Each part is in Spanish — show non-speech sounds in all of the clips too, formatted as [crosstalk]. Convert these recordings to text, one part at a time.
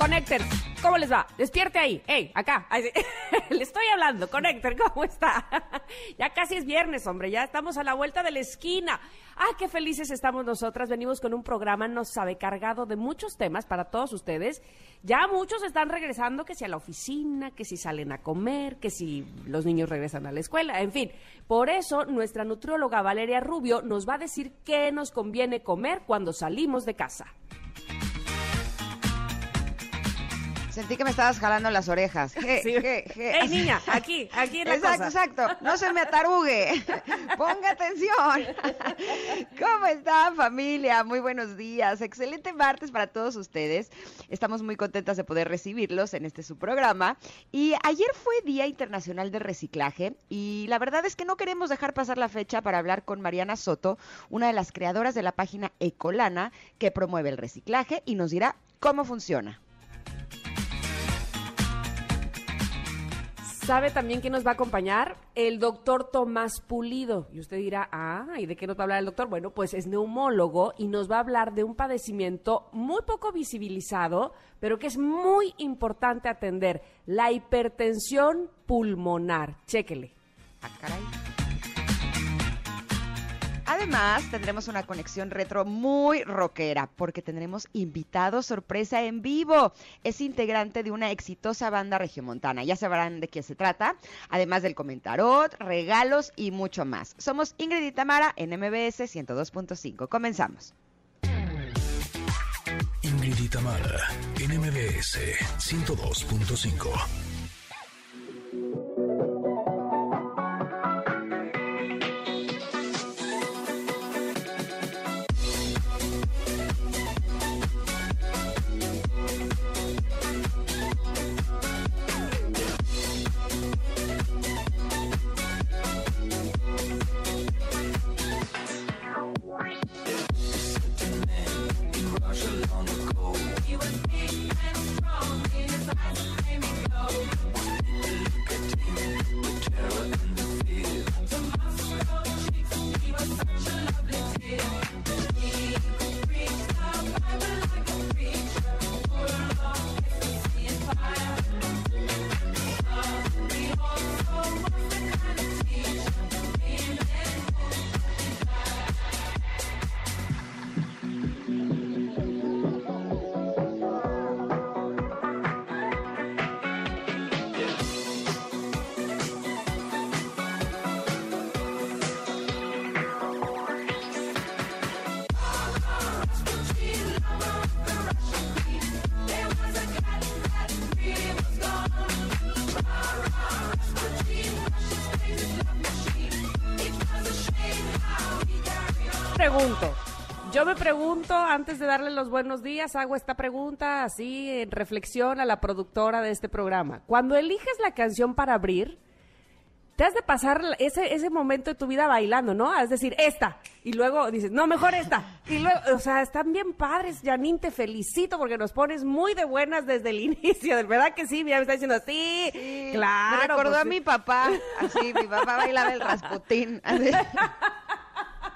Connector, ¿cómo les va? Despierte ahí. Hey, acá. [laughs] Le estoy hablando. Connector, ¿cómo está? [laughs] ya casi es viernes, hombre. Ya estamos a la vuelta de la esquina. Ah, qué felices estamos nosotras. Venimos con un programa, nos sabe, cargado de muchos temas para todos ustedes. Ya muchos están regresando, que si a la oficina, que si salen a comer, que si los niños regresan a la escuela, en fin. Por eso, nuestra nutrióloga Valeria Rubio nos va a decir qué nos conviene comer cuando salimos de casa. Sentí que me estabas jalando las orejas. Ey, niña, aquí, aquí en la Exacto, exacto. No se me atarugue. [laughs] Ponga atención. ¿Cómo están, familia? Muy buenos días. Excelente martes para todos ustedes. Estamos muy contentas de poder recibirlos en este su programa. Y ayer fue Día Internacional de Reciclaje y la verdad es que no queremos dejar pasar la fecha para hablar con Mariana Soto, una de las creadoras de la página Ecolana, que promueve el reciclaje y nos dirá cómo funciona. ¿Sabe también quién nos va a acompañar? El doctor Tomás Pulido. Y usted dirá, ah, ¿y de qué nos va a hablar el doctor? Bueno, pues es neumólogo y nos va a hablar de un padecimiento muy poco visibilizado, pero que es muy importante atender, la hipertensión pulmonar. Chéquele. Ah, caray. Además, tendremos una conexión retro muy rockera porque tendremos invitado sorpresa en vivo. Es integrante de una exitosa banda regiomontana. Ya sabrán de qué se trata. Además del comentarot, regalos y mucho más. Somos Ingrid y Tamara en MBS 102.5. Comenzamos. Ingrid y Tamara en MBS 102.5. yo me pregunto, antes de darle los buenos días, hago esta pregunta así en reflexión a la productora de este programa. Cuando eliges la canción para abrir, te has de pasar ese, ese momento de tu vida bailando, ¿no? Es decir, esta. Y luego dices, no, mejor esta. Y luego, o sea, están bien padres, Janine, te felicito porque nos pones muy de buenas desde el [laughs] inicio. ¿De verdad que sí? Ya me está diciendo, sí, claro. Me recordó pues a mi papá, así, mi papá bailaba el rasputín. Así. [laughs]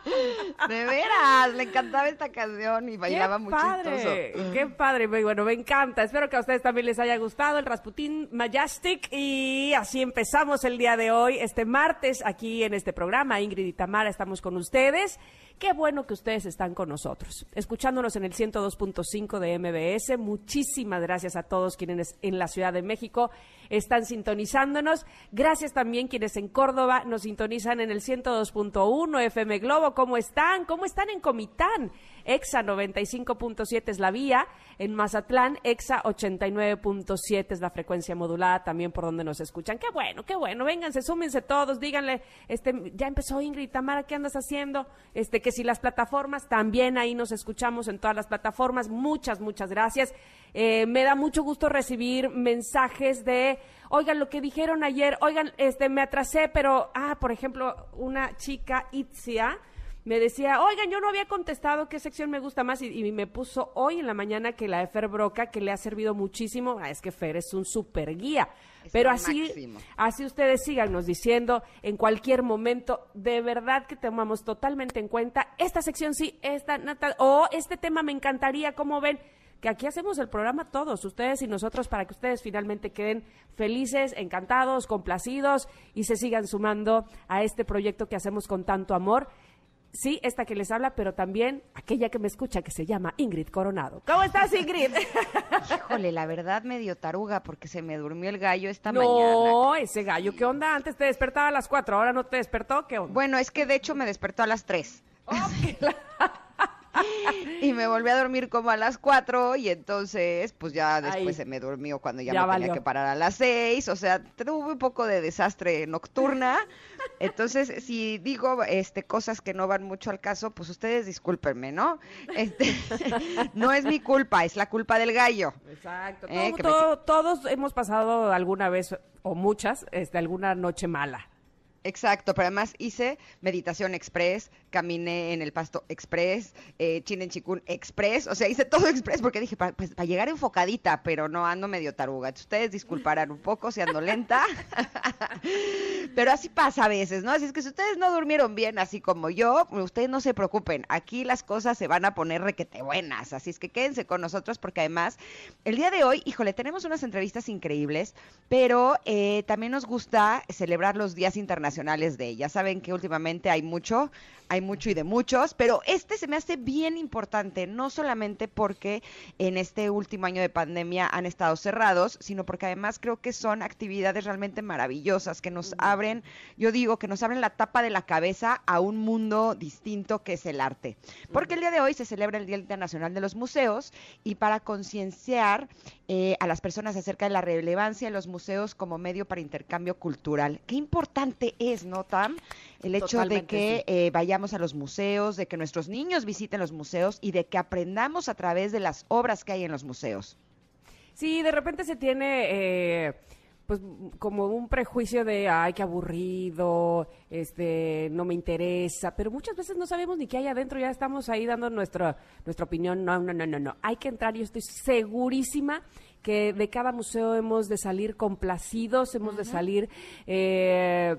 [laughs] De veras, le encantaba esta canción y bailaba muy padre, Qué padre, bueno, me encanta. Espero que a ustedes también les haya gustado el Rasputin Majestic y así empezamos el día de hoy, este martes, aquí en este programa. Ingrid y Tamara estamos con ustedes. Qué bueno que ustedes están con nosotros, escuchándonos en el 102.5 de MBS. Muchísimas gracias a todos quienes en la Ciudad de México están sintonizándonos. Gracias también quienes en Córdoba nos sintonizan en el 102.1 FM Globo. ¿Cómo están? ¿Cómo están en Comitán? EXA 95.7 es la vía, en Mazatlán EXA 89.7 es la frecuencia modulada también por donde nos escuchan. Qué bueno, qué bueno, vénganse, súmense todos, díganle, este, ya empezó Ingrid, Tamara, ¿qué andas haciendo? Este, que si las plataformas, también ahí nos escuchamos en todas las plataformas, muchas, muchas gracias. Eh, me da mucho gusto recibir mensajes de, oigan, lo que dijeron ayer, oigan, este, me atrasé, pero, ah, por ejemplo, una chica, Itzia, me decía, oigan, yo no había contestado qué sección me gusta más y, y me puso hoy en la mañana que la de Fer Broca, que le ha servido muchísimo. Ah, es que Fer es un super guía. Es Pero así, máximo. así ustedes síganos diciendo en cualquier momento, de verdad que tomamos totalmente en cuenta esta sección sí, esta, o este tema me encantaría, como ven? Que aquí hacemos el programa todos, ustedes y nosotros, para que ustedes finalmente queden felices, encantados, complacidos y se sigan sumando a este proyecto que hacemos con tanto amor. Sí, esta que les habla, pero también aquella que me escucha, que se llama Ingrid Coronado. ¿Cómo estás, Ingrid? Híjole, la verdad medio taruga porque se me durmió el gallo esta mañana. No, ese gallo, ¿qué onda? Antes te despertaba a las 4, ahora no te despertó, ¿qué onda? Bueno, es que de hecho me despertó a las 3. [laughs] y me volví a dormir como a las 4 y entonces pues ya después Ay. se me durmió cuando ya, Ya me valió. tenía que parar a las 6, o sea, tuve un poco de desastre nocturna. [laughs] Entonces, si digo este cosas que no van mucho al caso, pues ustedes discúlpenme, ¿no? Este, [laughs] no es mi culpa, es la culpa del gallo. Exacto. Eh, Todo- que me- todo- todos hemos pasado alguna vez, o muchas, este, alguna noche mala. Exacto, pero además hice meditación express, caminé en el pasto express, eh, chin en chikun express, o sea, hice todo express porque dije, para llegar enfocadita, pero no ando medio taruga. Ustedes disculparán un poco si ando lenta, [laughs] pero así pasa a veces, ¿no? Así es que si ustedes no durmieron bien, así como yo, ustedes no se preocupen, aquí las cosas se van a poner requete buenas, así es que quédense con nosotros porque además, el día de hoy, híjole, tenemos unas entrevistas increíbles, pero eh, también nos gusta celebrar los días internacionales de ella. Saben que últimamente hay mucho, hay mucho y de muchos, pero este se me hace bien importante, no solamente porque en este último año de pandemia han estado cerrados, sino porque además creo que son actividades realmente maravillosas que nos abren, yo digo que nos abren la tapa de la cabeza a un mundo distinto que es el arte. Porque el día de hoy se celebra el Día Internacional de los Museos y para concienciar eh, a las personas acerca de la relevancia de los museos como medio para intercambio cultural. Qué importante es, ¿no, Tam? El hecho de que sí. eh, vayamos a los museos, de que nuestros niños visiten los museos y de que aprendamos a través de las obras que hay en los museos. Sí, de repente se tiene, eh, pues, como un prejuicio de, ay, qué aburrido, este, no me interesa, pero muchas veces no sabemos ni qué hay adentro, ya estamos ahí dando nuestra, nuestra opinión. No, no, no, no, no. Hay que entrar, yo estoy segurísima que de cada museo hemos de salir complacidos, hemos de salir, eh,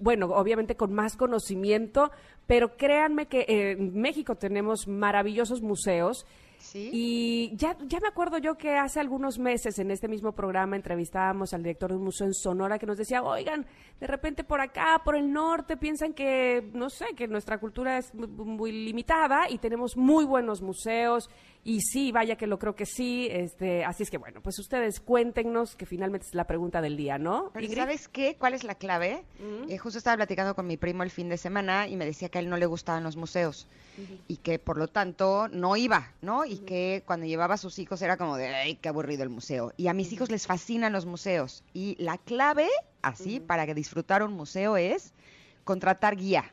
bueno, obviamente con más conocimiento, pero créanme que en México tenemos maravillosos museos. Sí. Y ya, ya me acuerdo yo que hace algunos meses en este mismo programa entrevistábamos al director de un museo en Sonora que nos decía, oigan, de repente por acá, por el norte, piensan que, no sé, que nuestra cultura es muy limitada y tenemos muy buenos museos. Y sí, vaya que lo creo que sí. Este, así es que bueno, pues ustedes cuéntenos, que finalmente es la pregunta del día, ¿no? Pero Ingrid? ¿sabes qué? ¿Cuál es la clave? Eh, justo estaba platicando con mi primo el fin de semana y me decía que a él no le gustaban los museos y que por lo tanto no iba, ¿no? Y que cuando llevaba a sus hijos era como de, ay, qué aburrido el museo. Y a mis hijos les fascinan los museos. Y la clave, así, para que disfrutar un museo es contratar guía.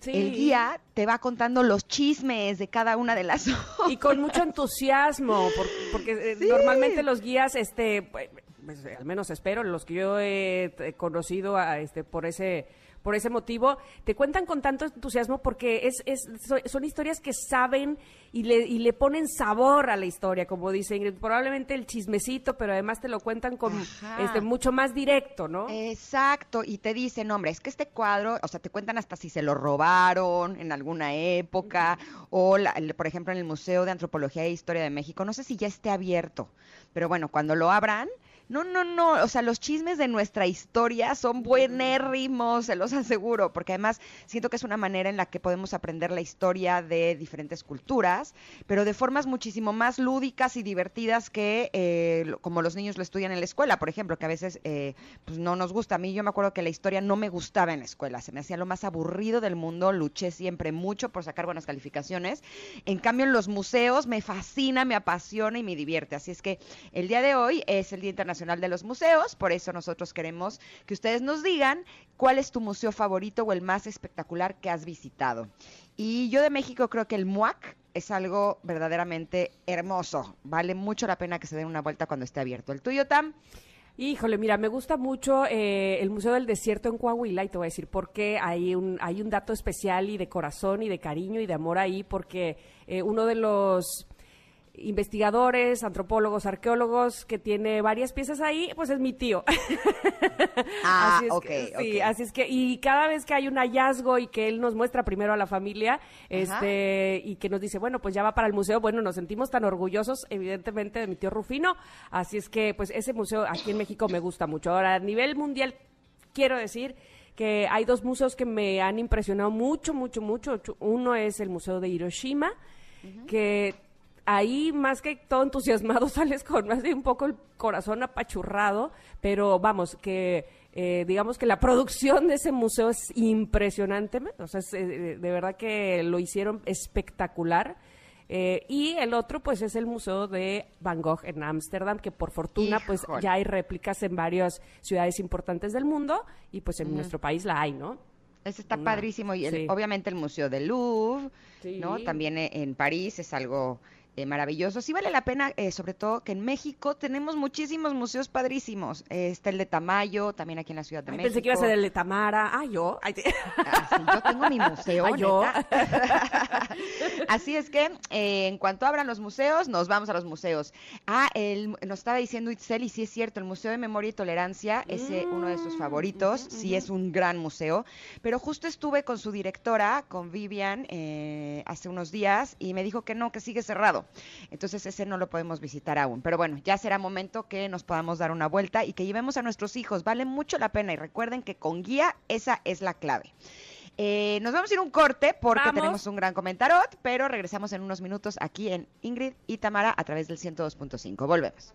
Sí. El guía te va contando los chismes de cada una de las [laughs] y con mucho entusiasmo, por- porque eh, normalmente los guías, este, pues, pues, al menos espero, los que yo he conocido a, este, por ese por ese motivo, te cuentan con tanto entusiasmo porque es, es, so- son historias que saben y le, y le ponen sabor a la historia, como dice Ingrid. Probablemente el chismecito, pero además te lo cuentan con Ajá. este mucho más directo, ¿no? Exacto, y te dicen, hombre, es que este cuadro, o sea, te cuentan hasta si se lo robaron en alguna época, o la- el- por ejemplo en el Museo de Antropología e Historia de México, no sé si ya esté abierto, pero bueno, cuando lo abran, no, no, no, o sea, los chismes de nuestra historia son buenérrimos, se los [laughs] aseguro, porque además siento que es una manera en la que podemos aprender la historia de diferentes culturas, pero de formas muchísimo más lúdicas y divertidas que eh, como los niños lo estudian en la escuela, por ejemplo, que a veces eh, pues no nos gusta. A mí yo me acuerdo que la historia no me gustaba en la escuela, se me hacía lo más aburrido del mundo, luché siempre mucho por sacar buenas calificaciones. En cambio, en los museos me fascina, me apasiona y me divierte. Así es que el día de hoy es el Día Internacional de los Museos, por eso nosotros queremos que ustedes nos digan cuál es tu museo favorito o el más espectacular que has visitado. Y yo de México creo que el MUAC es algo verdaderamente hermoso. Vale mucho la pena que se den una vuelta cuando esté abierto. ¿El tuyo, Tam? Híjole, mira, me gusta mucho eh, el Museo del Desierto en Coahuila y te voy a decir por qué hay un, hay un dato especial y de corazón y de cariño y de amor ahí, porque eh, uno de los investigadores, antropólogos, arqueólogos, que tiene varias piezas ahí, pues es mi tío. [laughs] Ah, así es ok, que, sí, así es que, y cada vez que hay un hallazgo y que él nos muestra primero a la familia, este, y que nos dice, bueno, pues ya va para el museo, bueno, nos sentimos tan orgullosos, evidentemente, de mi tío Rufino, así es que, pues ese museo aquí en México me gusta mucho. Ahora, a nivel mundial, quiero decir que hay dos museos que me han impresionado mucho, mucho, mucho. Uno es el Museo de Hiroshima, que ahí más que todo entusiasmado [laughs] sales con más de un poco el corazón apachurrado, pero vamos, que eh, digamos que la producción de ese museo es impresionante, o sea, es, eh, de verdad que lo hicieron espectacular. Eh, y el otro, pues, es el Museo de Van Gogh en Ámsterdam, que por fortuna, pues, ya hay réplicas en varias ciudades importantes del mundo y, pues, en nuestro país la hay, ¿no? Ese está padrísimo. Y el- sí. obviamente el Museo del Louvre, Sí. ¿no? También en París es algo eh, maravilloso. Sí vale la pena, eh, sobre todo que en México tenemos muchísimos museos padrísimos. Eh, está el de Tamayo, también aquí en la Ciudad de Ay, México. pensé que iba a ser el de Tamara. Ah, yo. Ay. Ah, sí, yo tengo mi museo, [laughs] Ah, yo. [laughs] Así es que eh, en cuanto abran los museos, nos vamos a los museos. Ah, el, nos estaba diciendo Itzel, y sí es cierto, el Museo de Memoria y Tolerancia es eh, uno de sus Mm, favoritos, sí es un gran museo, pero justo estuve con su directora, con Vivian, eh, hace unos días, y me dijo que no, que sigue cerrado. Entonces ese no lo podemos visitar aún. Pero bueno, ya será momento que nos podamos dar una vuelta y que llevemos a nuestros hijos. Vale mucho la pena y recuerden que con guía esa es la clave. Eh, nos vamos a ir a un corte porque Vamos. tenemos un gran comentarot, pero regresamos en unos minutos aquí en Ingrid y Tamara a través del 102.5. Volvemos.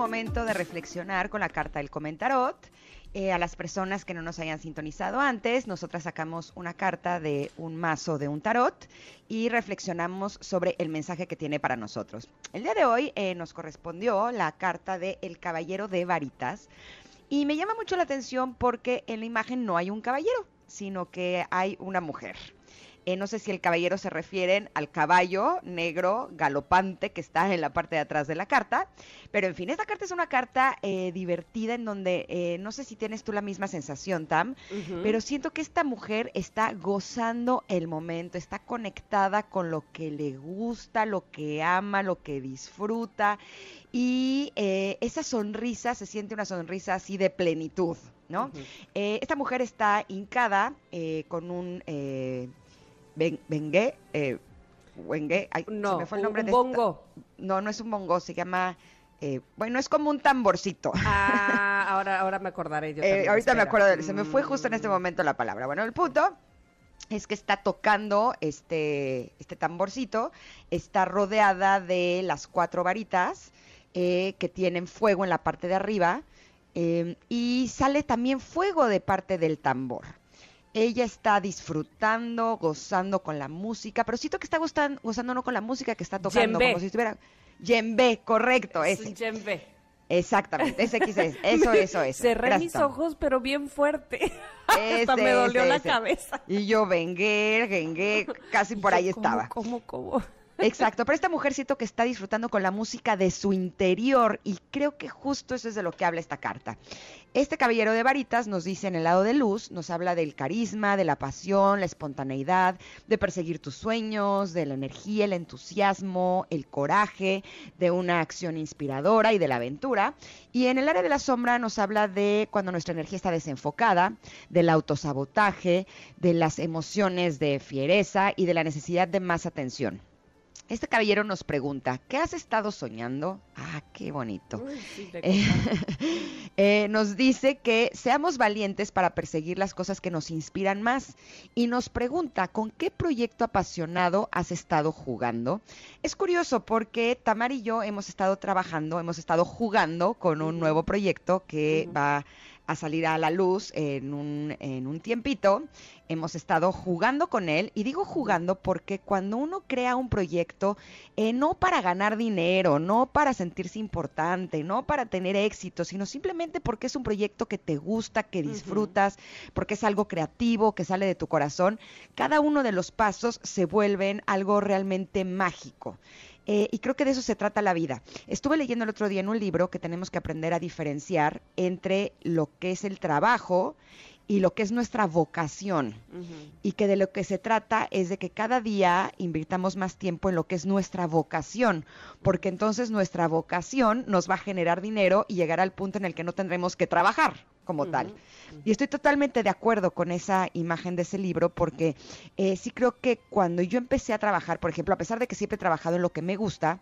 Momento de reflexionar con la carta del comentarot. Eh, a las personas que no nos hayan sintonizado antes, nosotras sacamos una carta de un mazo de un tarot y reflexionamos sobre el mensaje que tiene para nosotros. El día de hoy eh, nos correspondió la carta de El Caballero de Varitas y me llama mucho la atención porque en la imagen no hay un caballero, sino que hay una mujer. Eh, no sé si el caballero se refieren al caballo negro galopante que está en la parte de atrás de la carta. Pero en fin, esta carta es una carta eh, divertida en donde eh, no sé si tienes tú la misma sensación, Tam, pero siento que esta mujer está gozando el momento, está conectada con lo que le gusta, lo que ama, lo que disfruta. Y esa sonrisa, se siente una sonrisa así de plenitud, ¿no? Eh, esta mujer está hincada eh, con un eh, ben- bengue, eh, wengue, ay, se No, me fue el un- nombre un de esta- bongo. No, no es un bongo, se llama, eh, bueno, es como un tamborcito. Ah, [laughs] ahora, ahora me acordaré yo. Eh, ahorita me acuerdo, de- se me fue justo en este Mm. momento la palabra. Bueno, el punto es que está tocando este, este tamborcito, está rodeada de las cuatro varitas eh, que tienen fuego en la parte de arriba y sale también fuego de parte del tambor. Ella está disfrutando, gozando con la música, pero siento que está gustan- gozando no con la música que está tocando, como si estuviera... Yembe, correcto, Es djembe. Exactamente, ese quise, [laughs] eso, eso, eso. Cerré Gracias, mis ojos, pero bien fuerte. [laughs] Hasta me dolió ese, la ese. cabeza. Y yo vengué, vengué, casi por ahí Yo, ¿cómo, estaba. ¿Cómo, cómo? Exacto, pero esta mujer siento que está disfrutando con la música de su interior y creo que justo eso es de lo que habla esta carta. Este caballero de varitas nos dice en el lado de luz, nos habla del carisma, de la pasión, la espontaneidad, de perseguir tus sueños, de la energía, el entusiasmo, el coraje, de una acción inspiradora y de la aventura. Y en el área de la sombra nos habla de cuando nuestra energía está desenfocada, del autosabotaje, de las emociones de fiereza y de la necesidad de más atención. Este caballero nos pregunta, ¿qué has estado soñando? Ah, qué bonito. Uy, sí, te Eh, [laughs] eh, nos dice que seamos valientes para perseguir las cosas que nos inspiran más y nos pregunta con qué proyecto apasionado has estado jugando. Es curioso porque Tamar y yo hemos estado trabajando, hemos estado jugando con un nuevo proyecto que va a salir a la luz en un, en un tiempito. Hemos estado jugando con él y digo jugando porque cuando uno crea un proyecto, eh, no para ganar dinero, no para sentirse importante, no para tener éxito, sino simplemente porque es un proyecto que te gusta, que disfrutas, porque es algo creativo, que sale de tu corazón, cada uno de los pasos se vuelven algo realmente mágico. Eh, y creo que de eso se trata la vida. Estuve leyendo el otro día en un libro que tenemos que aprender a diferenciar entre lo que es el trabajo y lo que es nuestra vocación. Y que de lo que se trata es de que cada día invirtamos más tiempo en lo que es nuestra vocación, porque entonces nuestra vocación nos va a generar dinero y llegará al punto en el que no tendremos que trabajar como tal. Y estoy totalmente de acuerdo con esa imagen de ese libro porque eh, sí creo que cuando yo empecé a trabajar, por ejemplo, a pesar de que siempre he trabajado en lo que me gusta,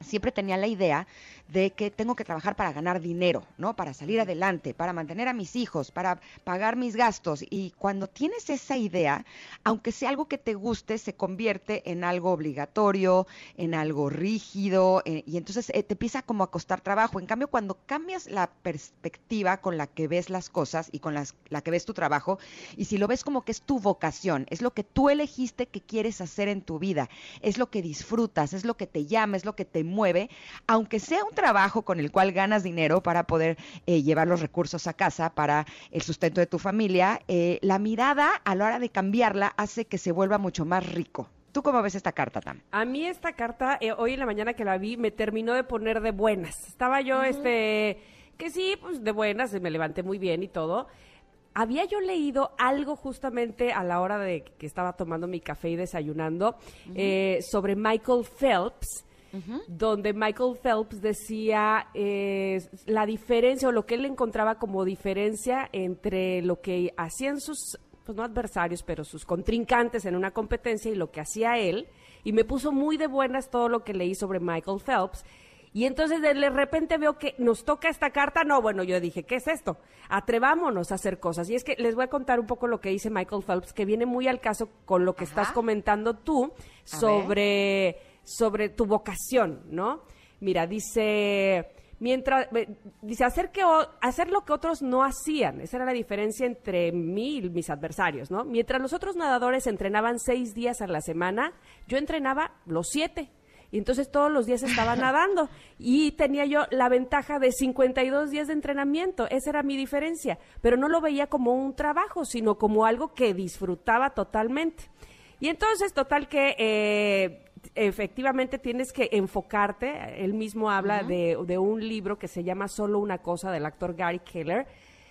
siempre tenía la idea de que tengo que trabajar para ganar dinero, ¿no? Para salir adelante, para mantener a mis hijos, para pagar mis gastos. Y cuando tienes esa idea, aunque sea algo que te guste, se convierte en algo obligatorio, en algo rígido, eh, y entonces eh, te empieza como a costar trabajo. En cambio, cuando cambias la perspectiva con la que ves las cosas y con las- la que ves tu trabajo, y si lo ves como que es tu vocación, es lo que tú elegiste que quieres hacer en tu vida, es lo que disfrutas, es lo que te llama, es lo que te mueve, aunque sea un trabajo con el cual ganas dinero para poder eh, llevar los recursos a casa, para el sustento de tu familia, eh, la mirada a la hora de cambiarla hace que se vuelva mucho más rico. ¿Tú cómo ves esta carta, Tam? A mí esta carta, eh, hoy en la mañana que la vi, me terminó de poner de buenas. Estaba yo, este, que sí, pues de buenas, me levanté muy bien y todo. Había yo leído algo justamente a la hora de que estaba tomando mi café y desayunando eh, sobre Michael Phelps, donde Michael Phelps decía eh, la diferencia o lo que él encontraba como diferencia entre lo que hacían sus, pues no adversarios, pero sus contrincantes en una competencia y lo que hacía él. Y me puso muy de buenas todo lo que leí sobre Michael Phelps. Y entonces de repente veo que nos toca esta carta. No, bueno, yo dije, ¿qué es esto? Atrevámonos a hacer cosas. Y es que les voy a contar un poco lo que dice Michael Phelps, que viene muy al caso con lo que Ajá. estás comentando tú A sobre, sobre tu vocación, ¿no? Mira, dice, mientras, eh, dice, hacer, que, hacer lo que otros no hacían. Esa era la diferencia entre mí y mis adversarios, ¿no? Mientras los otros nadadores entrenaban seis días a la semana, yo entrenaba los siete. Y entonces todos los días estaba [laughs] nadando y tenía yo la ventaja de 52 días de entrenamiento. Esa era mi diferencia. Pero no lo veía como un trabajo, sino como algo que disfrutaba totalmente. Y entonces, total que eh, efectivamente tienes que enfocarte. Él mismo habla de, de un libro que se llama Solo una cosa del actor Gary Keller,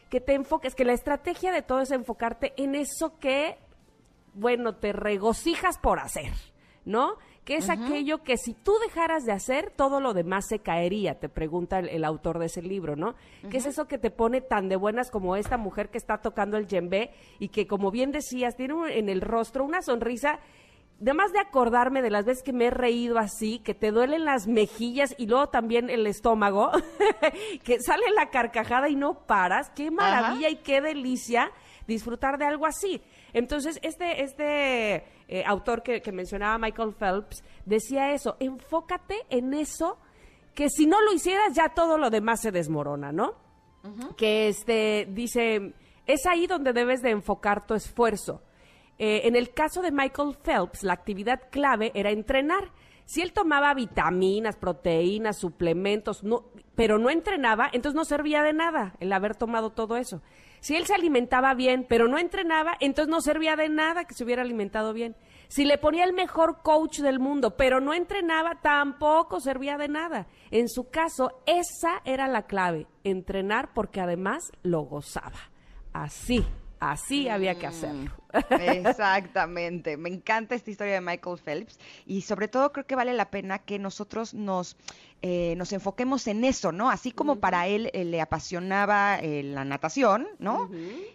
que te enfoques, que la estrategia de todo es enfocarte en eso que bueno, te regocijas por hacer, ¿no? Que es aquello que si tú dejaras de hacer, todo lo demás se caería, te pregunta el, el autor de ese libro, ¿no? ¿Qué es eso que te pone tan de buenas como esta mujer que está tocando el djembe y que, como bien decías, tiene un- en el rostro una sonrisa Además de acordarme de las veces que me he reído así, que te duelen las mejillas y luego también el estómago, [laughs] que sale la carcajada y no paras, qué maravilla y qué delicia disfrutar de algo así. Entonces, este, este eh, autor que, que mencionaba, Michael Phelps, decía eso, enfócate en eso, que si no lo hicieras ya todo lo demás se desmorona, ¿no? Que este, dice, es ahí donde debes de enfocar tu esfuerzo. Eh, en el caso de Michael Phelps, la actividad clave era entrenar. Si él tomaba vitaminas, proteínas, suplementos, no, pero no entrenaba, entonces no servía de nada el haber tomado todo eso. Si él se alimentaba bien, pero no entrenaba, entonces no servía de nada que se hubiera alimentado bien. Si le ponía el mejor coach del mundo, pero no entrenaba, tampoco servía de nada. En su caso, esa era la clave, entrenar porque además lo gozaba. Así, así había que hacerlo. Exactamente. Me encanta esta historia de Michael Phelps y sobre todo creo que vale la pena que nosotros nos, eh, nos enfoquemos en eso, ¿no? Así como para él eh, le apasionaba eh, la natación, ¿no?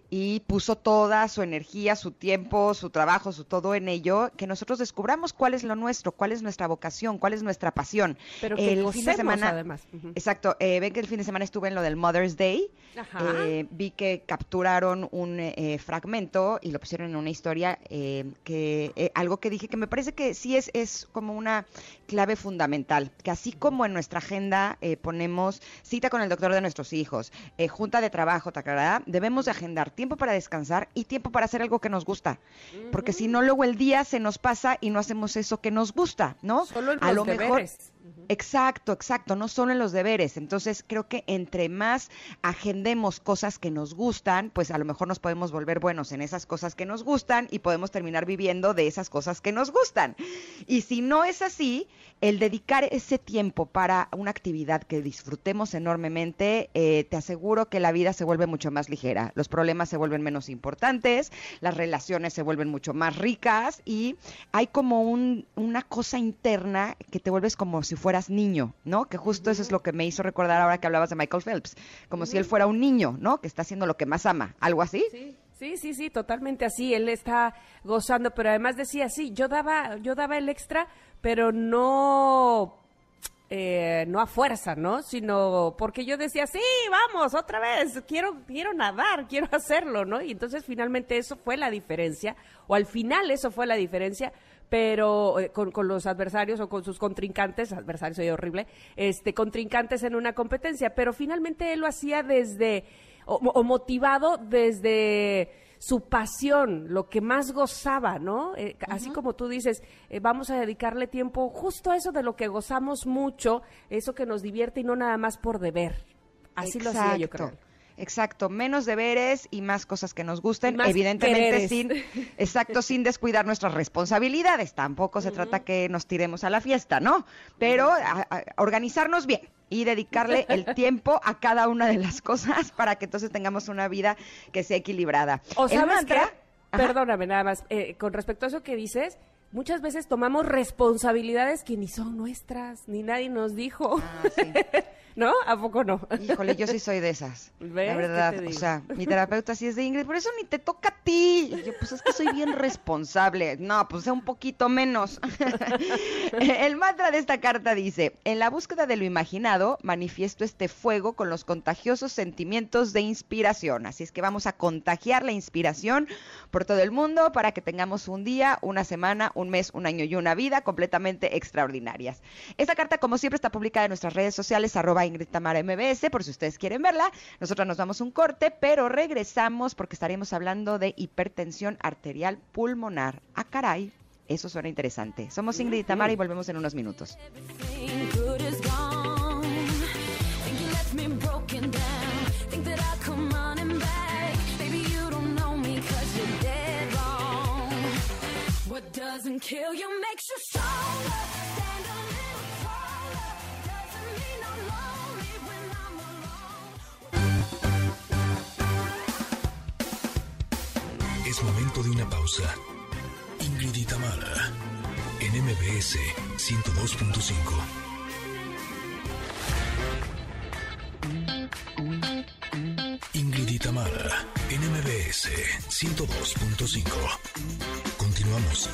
Y puso toda su energía, su tiempo, su trabajo, su todo en ello, que nosotros descubramos cuál es lo nuestro, cuál es nuestra vocación, cuál es nuestra pasión. Pero que el fin de semana, además. Exacto. eh, ven que el fin de semana estuve en lo del Mother's Day. Ajá. Vi que capturaron un eh, fragmento y lo pusieron en una historia eh, que eh, algo que dije que me parece que sí es, es como una clave fundamental, que así como en nuestra agenda eh, ponemos cita con el doctor de nuestros hijos, eh, junta de trabajo, taclará, debemos de agendar tiempo para descansar y tiempo para hacer algo que nos gusta, porque si no luego el día se nos pasa y no hacemos eso que nos gusta, ¿no? Solo A lo mejor deberes. Exacto, exacto, no solo en los deberes. Entonces creo que entre más agendemos cosas que nos gustan, pues a lo mejor nos podemos volver buenos en esas cosas que nos gustan y podemos terminar viviendo de esas cosas que nos gustan. Y si no es así, el dedicar ese tiempo para una actividad que disfrutemos enormemente, eh, te aseguro que la vida se vuelve mucho más ligera, los problemas se vuelven menos importantes, las relaciones se vuelven mucho más ricas y hay como un, una cosa interna que te vuelves como si fueras niño, ¿no? Que justo eso es lo que me hizo recordar ahora que hablabas de Michael Phelps, como si él fuera un niño, ¿no? Que está haciendo lo que más ama, algo así. Sí, sí, sí, sí, totalmente así. Él está gozando, pero además decía, sí, yo daba, yo daba el extra, pero no, eh, no a fuerza, ¿no? Sino porque yo decía, sí, vamos, otra vez, quiero, quiero nadar, quiero hacerlo, ¿no? Y entonces finalmente eso fue la diferencia, o al final eso fue la diferencia, pero eh, con, con los adversarios o con sus contrincantes, adversarios soy horrible, este, contrincantes en una competencia, pero finalmente él lo hacía desde, o, o motivado desde su pasión, lo que más gozaba, ¿no? Eh, Así como tú dices, eh, vamos a dedicarle tiempo justo a eso de lo que gozamos mucho, eso que nos divierte y no nada más por deber. Así lo hacía yo creo. Exacto, menos deberes y más cosas que nos gusten, más evidentemente quereres. sin, [laughs] exacto, sin descuidar nuestras responsabilidades. Tampoco se trata que nos tiremos a la fiesta, ¿no? Pero a- a- organizarnos bien y dedicarle el [laughs] tiempo a cada una de las cosas [laughs] para que entonces tengamos una vida que sea equilibrada. O? Ajá. Perdóname nada más, eh, con respecto a eso que dices, muchas veces tomamos responsabilidades que ni son nuestras, ni nadie nos dijo. Ah, sí. [laughs] ¿No? ¿A poco no? Híjole, yo sí [laughs] soy de esas. ¿Ves? La ¿Qué verdad, o sea, mi terapeuta sí es de Ingrid, por eso ni te toca a ti. Y yo, pues es que soy bien responsable. No, pues sea un poquito menos. [laughs] El mantra de esta carta dice: En la búsqueda de lo imaginado, manifiesto este fuego con los contagiosos sentimientos de inspiración. Así es que vamos a contagiar la inspiración por todo el mundo para que tengamos un día, una semana, un mes, un año y una vida completamente extraordinarias. Esta carta, como siempre, está publicada en nuestras redes sociales, arroba Ingrid Tamara MBS, por si ustedes quieren verla. Nosotros nos damos un corte, pero regresamos porque estaremos hablando de hipertensión arterial pulmonar. Ah, caray, eso suena interesante. Somos Ingrid Tamara y volvemos en unos minutos. Doesn't kill you makes you stronger. Stand a little taller. Es momento de una pausa. Ingrid y en MBS 102.5. Ingrid y Tamara, en MBS 102.5. Continuamos.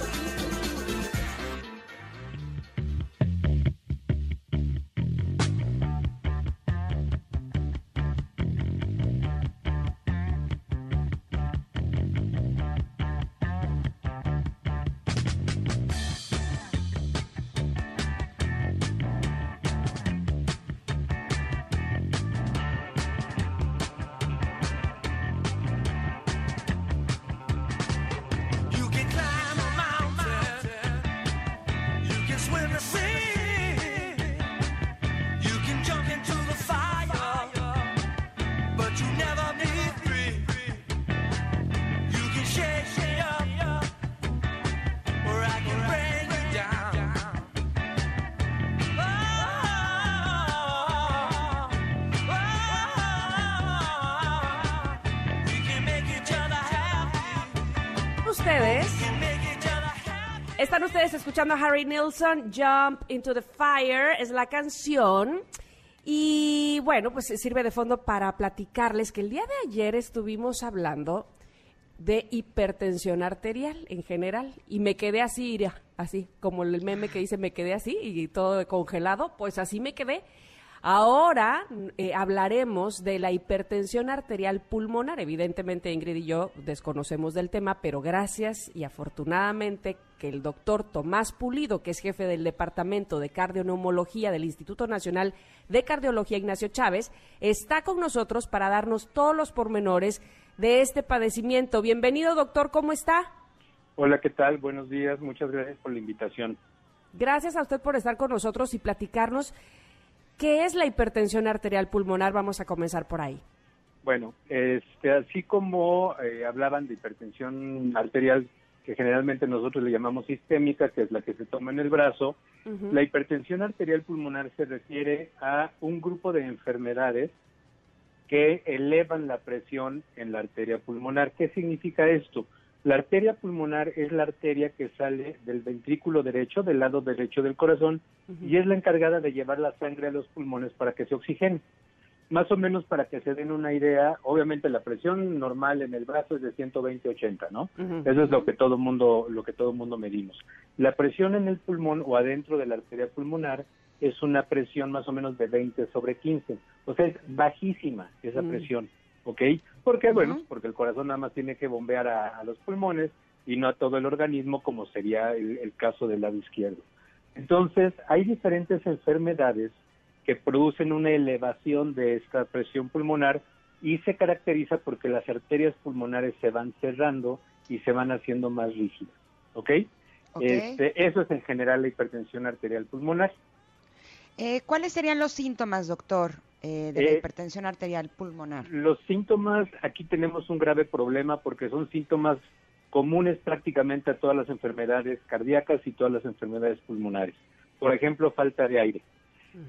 Escuchando a Harry Nilsson, Jump into the Fire, es la canción. Y bueno, pues sirve de fondo para platicarles que el día de ayer estuvimos hablando de hipertensión arterial en general y me quedé así, así como el meme que dice me quedé así y todo congelado, pues así me quedé. Ahora eh, hablaremos de la hipertensión arterial pulmonar. Evidentemente Ingrid y yo desconocemos del tema, pero gracias y afortunadamente que el doctor Tomás Pulido, que es jefe del Departamento de Cardioneumología del Instituto Nacional de Cardiología Ignacio Chávez, está con nosotros para darnos todos los pormenores de este padecimiento. Bienvenido, doctor, ¿cómo está? Hola, ¿qué tal? Buenos días, muchas gracias por la invitación. Gracias a usted por estar con nosotros y platicarnos qué es la hipertensión arterial pulmonar. Vamos a comenzar por ahí. Bueno, este, así como eh, hablaban de hipertensión arterial, que generalmente nosotros le llamamos sistémica, que es la que se toma en el brazo, la hipertensión arterial pulmonar se refiere a un grupo de enfermedades que elevan la presión en la arteria pulmonar. ¿Qué significa esto? La arteria pulmonar es la arteria que sale del ventrículo derecho, del lado derecho del corazón, y es la encargada de llevar la sangre a los pulmones para que se oxigene. Más o menos para que se den una idea, obviamente la presión normal en el brazo es de 120-80, ¿no? Eso es lo que todo mundo lo que todo mundo medimos. La presión en el pulmón o adentro de la arteria pulmonar es una presión más o menos de 20 sobre 15. O sea, es bajísima esa presión, ¿ok? ¿Por qué? Bueno, porque el corazón nada más tiene que bombear a, a los pulmones y no a todo el organismo como sería el, el caso del lado izquierdo. Entonces, hay diferentes enfermedades que producen una elevación de esta presión pulmonar y se caracteriza porque las arterias pulmonares se van cerrando y se van haciendo más rígidas, ¿ok? Este, eso es en general la hipertensión arterial pulmonar. Eh, ¿Cuáles serían los síntomas, doctor, eh, de la Eh, hipertensión arterial pulmonar? Los síntomas, aquí tenemos un grave problema porque son síntomas comunes prácticamente a todas las enfermedades cardíacas y todas las enfermedades pulmonares. Por ejemplo, falta de aire.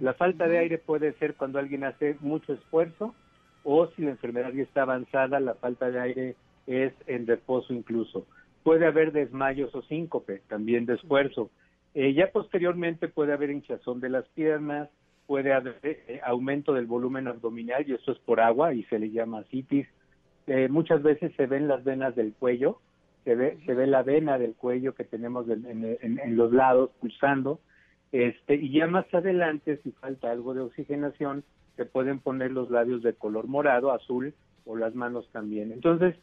La falta de aire puede ser cuando alguien hace mucho esfuerzo o si la enfermedad ya está avanzada, la falta de aire es en reposo incluso. Puede haber desmayos o síncope también de esfuerzo. Eh, ya posteriormente puede haber hinchazón de las piernas, puede haber eh, aumento del volumen abdominal y eso es por agua y se le llama citis. Eh, muchas veces se ven las venas del cuello, se ve, se ve la vena del cuello que tenemos en, en- en- en los lados pulsando. Este, y ya más adelante, si falta algo de oxigenación, se pueden poner los labios de color morado, azul o las manos también. Entonces,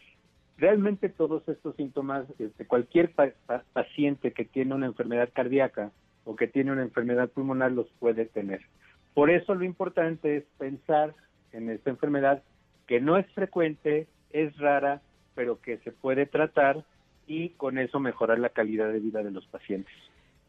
realmente todos estos síntomas, este, cualquier pa- pa- paciente que tiene una enfermedad cardíaca o que tiene una enfermedad pulmonar los puede tener. Por eso lo importante es pensar en esta enfermedad que no es frecuente, es rara, pero que se puede tratar y con eso mejorar la calidad de vida de los pacientes.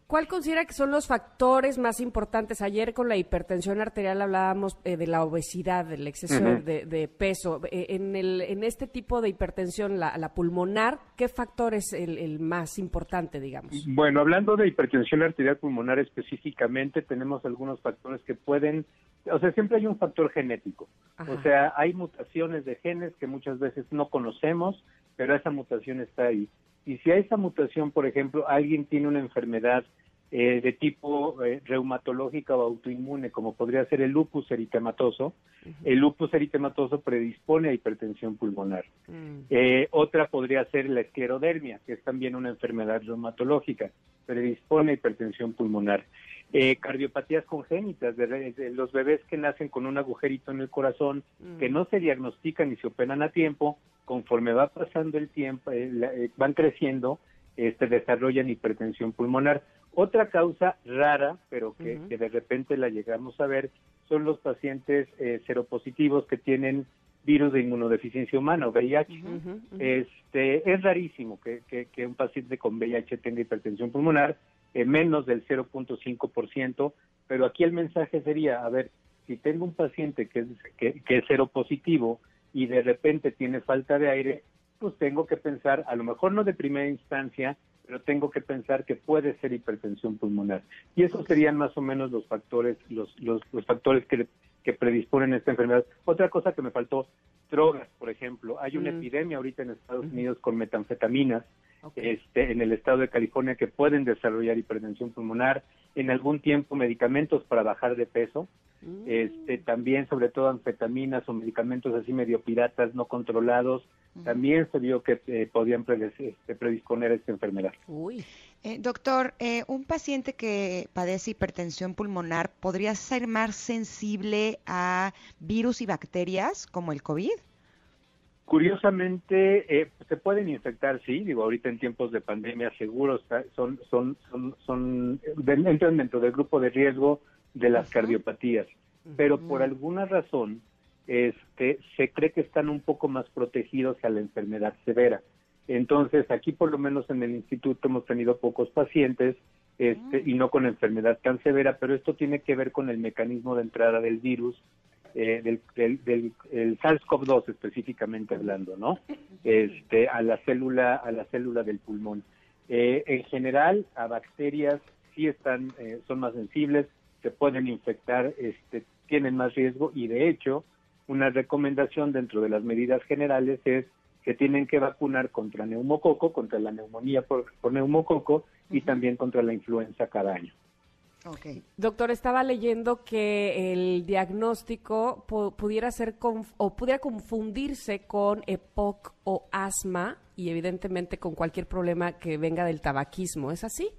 ¿Cuál considera que son los factores más importantes? Ayer con la hipertensión arterial hablábamos eh, de la obesidad, del exceso de, de peso. Eh, en, el, en este tipo de hipertensión, la, la pulmonar, ¿qué factor es el, el más importante, digamos? Bueno, hablando de hipertensión arterial pulmonar específicamente, tenemos algunos factores que pueden, o sea, siempre hay un factor genético. Ajá. O sea, hay mutaciones de genes que muchas veces no conocemos, pero esa mutación está ahí. Y si a esa mutación, por ejemplo, alguien tiene una enfermedad eh, de tipo eh, reumatológica o autoinmune, como podría ser el lupus eritematoso, el lupus eritematoso predispone a hipertensión pulmonar. Mm. Eh, otra podría ser la esclerodermia, que es también una enfermedad reumatológica, predispone a hipertensión pulmonar. Eh, cardiopatías congénitas, de, re- de los bebés que nacen con un agujerito en el corazón, que no se diagnostican ni se operan a tiempo, conforme va pasando el tiempo, eh, la- eh, van creciendo, este, desarrollan hipertensión pulmonar. Otra causa rara, pero que, de repente la llegamos a ver, son los pacientes eh, seropositivos que tienen virus de inmunodeficiencia humana o VIH. Este, es rarísimo que, que- que un paciente con VIH tenga hipertensión pulmonar, eh, menos del 0.5%, pero aquí el mensaje sería, a ver, si tengo un paciente que es, que, que es seropositivo y de repente tiene falta de aire, pues tengo que pensar, a lo mejor no de primera instancia, pero tengo que pensar que puede ser hipertensión pulmonar. Y esos serían más o menos los factores, los, los, los factores que, que predisponen a esta enfermedad. Otra cosa que me faltó, drogas, por ejemplo. Hay una Mm. epidemia ahorita en Estados Unidos con metanfetaminas Este, en el estado de California que pueden desarrollar hipertensión pulmonar, en algún tiempo medicamentos para bajar de peso, Mm. este, también sobre todo anfetaminas o medicamentos así medio piratas no controlados, también se vio que eh, podían este, predisponer a esta enfermedad. Uy. Eh, doctor, eh, un paciente que padece hipertensión pulmonar podría ser más sensible a virus y bacterias como el COVID. Curiosamente, eh, se pueden infectar, sí, digo, ahorita en tiempos de pandemia seguro son, son, son, entran dentro del grupo de riesgo de las cardiopatías, pero por alguna razón este, se cree que están un poco más protegidos a la enfermedad severa. Entonces, aquí por lo menos en el instituto hemos tenido pocos pacientes este, y no con enfermedad tan severa, pero esto tiene que ver con el mecanismo de entrada del virus eh, del, del, del- el SARS-CoV-2 específicamente hablando, ¿no? Este, a la célula, a la célula del pulmón. Eh, en general, a bacterias sí están, eh, son más sensibles, se pueden infectar, este, tienen más riesgo y de hecho, una recomendación dentro de las medidas generales es que tienen que vacunar contra neumococo, contra la neumonía por, por neumococo y también contra la influenza cada año. Doctor, estaba leyendo que el diagnóstico pu- pudiera ser o pudiera confundirse con EPOC o asma y evidentemente con cualquier problema que venga del tabaquismo. ¿Es así?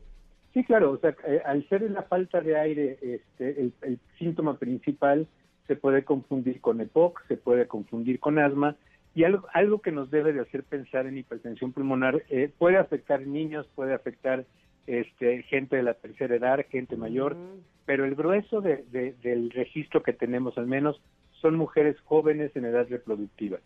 Sí, claro, o sea, eh, al ser la falta de aire este, el, el síntoma principal, se puede confundir con EPOC, se puede confundir con asma, y algo, algo que nos debe de hacer pensar en hipertensión pulmonar eh, puede afectar niños, puede afectar este, gente de la tercera edad, gente mayor, pero el grueso de- de- del registro que tenemos al menos son mujeres jóvenes en edad reproductiva.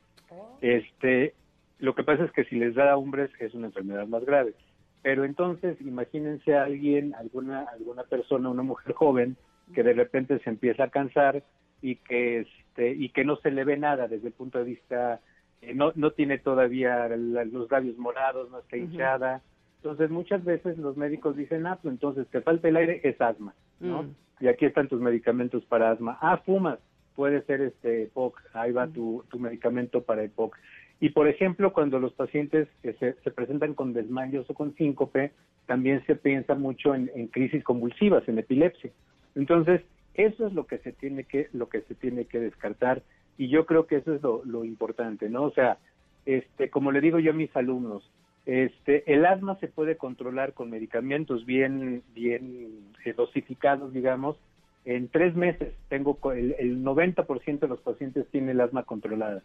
Este, lo que pasa es que si les da a hombres es una enfermedad más grave. Pero entonces, imagínense a alguien, alguna, alguna persona, una mujer joven, que de repente se empieza a cansar y que, este, y que no se le ve nada desde el punto de vista, eh, no, no tiene todavía la- los labios morados, no está hinchada. Entonces, muchas veces los médicos dicen, ah, pues entonces te falta el aire, es asma, ¿no? Mm. Y aquí están tus medicamentos para asma. Ah, fumas, puede ser este EPOC, ahí va tu, tu medicamento para EPOC. Y por ejemplo, cuando los pacientes eh, se, se presentan con desmayos o con síncope, también se piensa mucho en, en crisis convulsivas, en epilepsia. Entonces, eso es lo que se tiene que, lo que se tiene que descartar, y yo creo que eso es lo, lo importante, ¿no? O sea, este, como le digo yo a mis alumnos, este, el asma se puede controlar con medicamentos bien, bien eh, dosificados, digamos, en tres meses. Tengo co- el, el 90% de los pacientes tiene el asma controlada.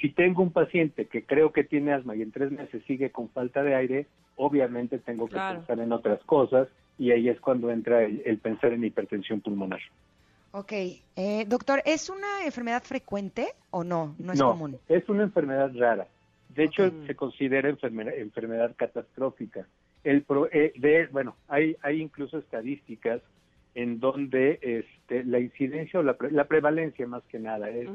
Si tengo un paciente que creo que tiene asma y en tres meses sigue con falta de aire, obviamente tengo que Claro. pensar en otras cosas y ahí es cuando entra el, el pensar en hipertensión pulmonar. Ok. Eh, doctor, ¿es una enfermedad frecuente o no? No es común. es una enfermedad rara. De hecho, se considera enfermedad, enfermedad catastrófica. El pro- eh, de, bueno, hay, hay incluso estadísticas en donde este, la incidencia o la, pre- la prevalencia más que nada es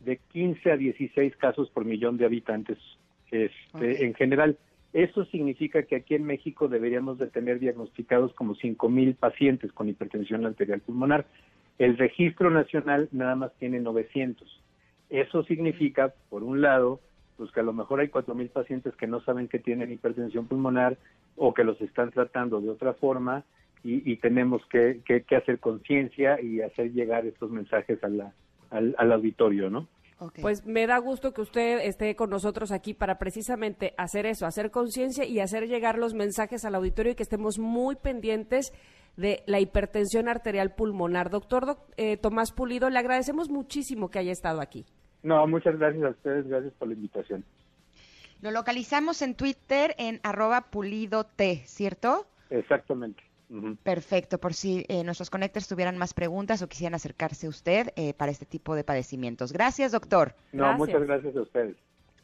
de 15 a 16 casos por millón de habitantes este, en general. Eso significa que aquí en México deberíamos de tener diagnosticados como 5 mil pacientes con hipertensión arterial pulmonar. El registro nacional nada más tiene 900. Eso significa, por un lado, pues que a lo mejor hay 4 mil pacientes que no saben que tienen hipertensión pulmonar o que los están tratando de otra forma y, y tenemos que, que- que hacer conciencia y hacer llegar estos mensajes a la- al, al auditorio, ¿no? Ok. Pues me da gusto que usted esté con nosotros aquí para precisamente hacer eso, hacer conciencia y hacer llegar los mensajes al auditorio y que estemos muy pendientes de la hipertensión arterial pulmonar. Doctor doc- eh, Tomás Pulido, le agradecemos muchísimo que haya estado aquí. No, muchas gracias a ustedes, gracias por la invitación. Lo localizamos en Twitter en arroba pulido T, ¿cierto? Exactamente. Perfecto, por si eh, nuestros conectores tuvieran más preguntas o quisieran acercarse a usted eh, para este tipo de padecimientos. Gracias, doctor. No, Gracias. muchas gracias a ustedes.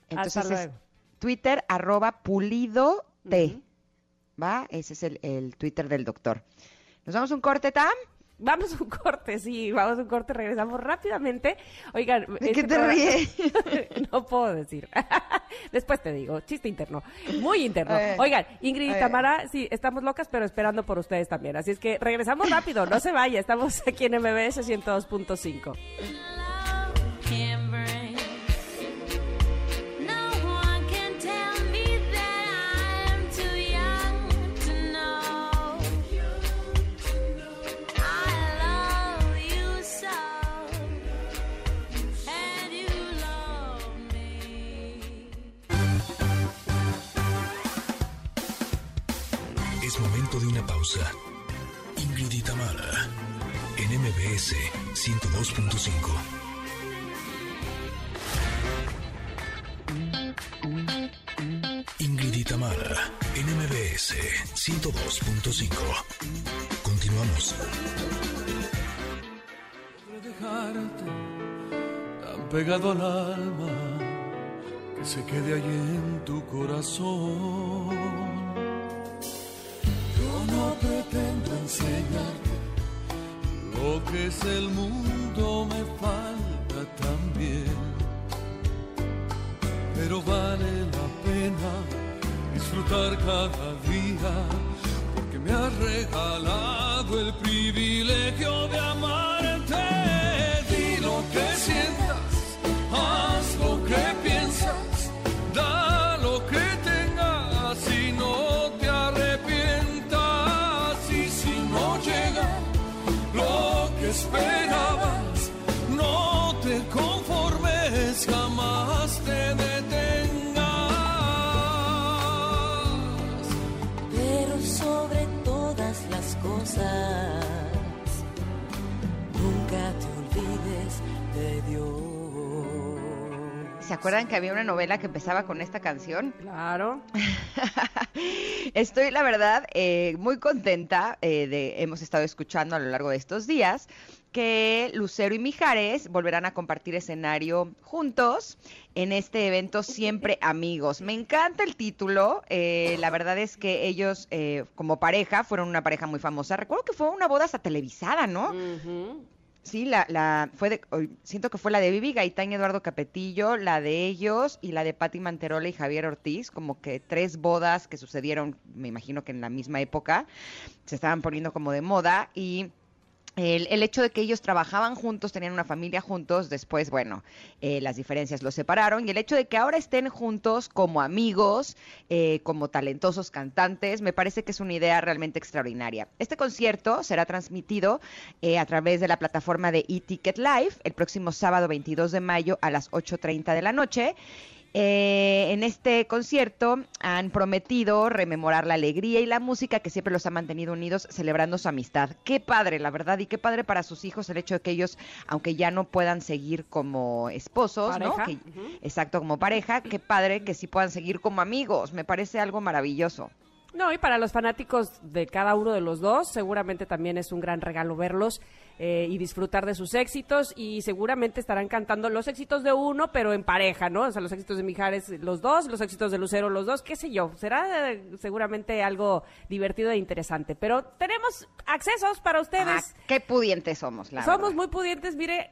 Entonces Hasta es luego. Twitter arroba pulido T. ¿Va? Ese es el, el Twitter del doctor. ¿Nos damos un corte, Tam? Vamos a un corte, sí, vamos a un corte, regresamos rápidamente. Oigan, ¿De este qué te programa- ríes? [laughs] no puedo decir. [laughs] Después te digo, chiste interno, muy interno. Oigan, Ingrid y. Tamara, sí, estamos locas, pero esperando por ustedes también. Así es que regresamos rápido, no se vaya. Estamos aquí en MBS 102.5. una pausa. Ingrid Tamara, en MBS 102.5. Ingrid Tamara, en MBS 102.5. Continuamos. dejarte tan pegado al alma que se quede allí en tu corazón. No pretendo enseñarte lo que es el mundo, me falta también. Pero vale la pena disfrutar cada día porque me has regalado el privilegio de amarte. ¿Se acuerdan que había una novela que empezaba con esta canción? Claro. [laughs] Estoy, la verdad, eh, muy contenta eh, de hemos estado escuchando a lo largo de estos días que Lucero y Mijares volverán a compartir escenario juntos en este evento Siempre Amigos. Me encanta el título. eh, la verdad es que ellos, eh, como pareja, fueron una pareja muy famosa. Recuerdo que fue una boda hasta televisada, ¿no? Ujú. Sí, la, la fue de, siento que fue la de Vivi Gaitán y Eduardo Capetillo, la de ellos y la de Patti Manterola y Javier Ortiz, como que tres bodas que sucedieron, me imagino que en la misma época, se estaban poniendo como de moda y el, el hecho de que ellos trabajaban juntos, tenían una familia juntos, después, bueno, eh, las diferencias los separaron y el hecho de que ahora estén juntos como amigos, eh, como talentosos cantantes, me parece que es una idea realmente extraordinaria. Este concierto será transmitido eh, a través de la plataforma de eTicket Live el próximo sábado 22 de mayo a las 8.30 de la noche. Eh, en este concierto han prometido rememorar la alegría y la música que siempre los ha mantenido unidos celebrando su amistad. Qué padre, la verdad, y qué padre para sus hijos el hecho de que ellos, aunque ya no puedan seguir como esposos, ¿no? Exacto, como pareja, qué padre que sí puedan seguir como amigos. Me parece algo maravilloso. No, y para los fanáticos de cada uno de los dos, seguramente también es un gran regalo verlos eh, y disfrutar de sus éxitos y seguramente estarán cantando los éxitos de uno, pero en pareja, ¿no? O sea, los éxitos de Mijares los dos, los éxitos de Lucero los dos, qué sé yo. Será eh, seguramente algo divertido e interesante. Pero tenemos accesos para Ah, ustedes. qué pudientes somos, la Somos verdad. muy pudientes, mire,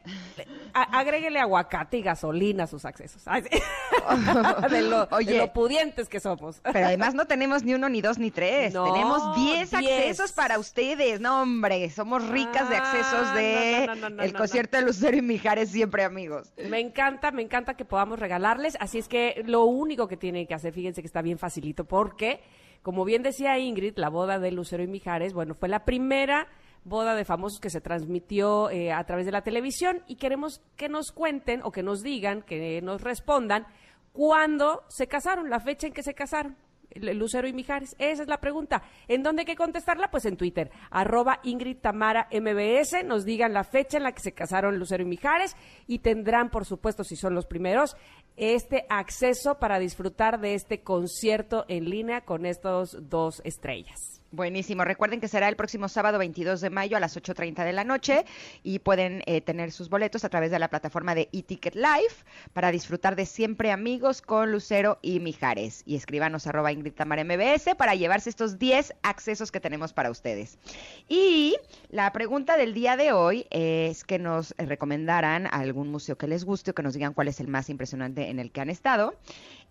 a- agréguele aguacate y gasolina a sus accesos. Ay, sí. [laughs] de, lo, de Oye. lo pudientes que somos. Pero además no tenemos ni uno, ni dos, ni tres. No, tenemos 10 diez. accesos para ustedes. No, hombre, somos ricas de accesos Ah, de no, no, no, no, el concierto de Lucero y Mijares, siempre amigos. Me encanta, me encanta que podamos regalarles. Así es que lo único que tienen que hacer, fíjense que está bien facilito, porque, como bien decía Ingrid, la boda de Lucero y Mijares, bueno, fue la primera boda de famosos que se transmitió eh, a través de la televisión y queremos que nos cuenten o que nos digan, que nos respondan cuándo se casaron, la fecha en que se casaron. Lucero y Mijares, esa es la pregunta. ¿En dónde hay que contestarla? Pues en Twitter, arroba Ingrid Tamara MBS, nos digan la fecha en la que se casaron Lucero y Mijares y tendrán, por supuesto, si son los primeros, este acceso para disfrutar de este concierto en línea con estos dos estrellas. Buenísimo. Recuerden que será el próximo sábado 22 de mayo a las 8.30 de la noche y pueden eh, tener sus boletos a través de la plataforma de eTicket Live para disfrutar de Siempre Amigos con Lucero y Mijares. Y escríbanos arroba Ingrid Tamara MBS para llevarse estos 10 accesos que tenemos para ustedes. Y la pregunta del día de hoy es que nos recomendaran algún museo que les guste o que nos digan cuál es el más impresionante en el que han estado.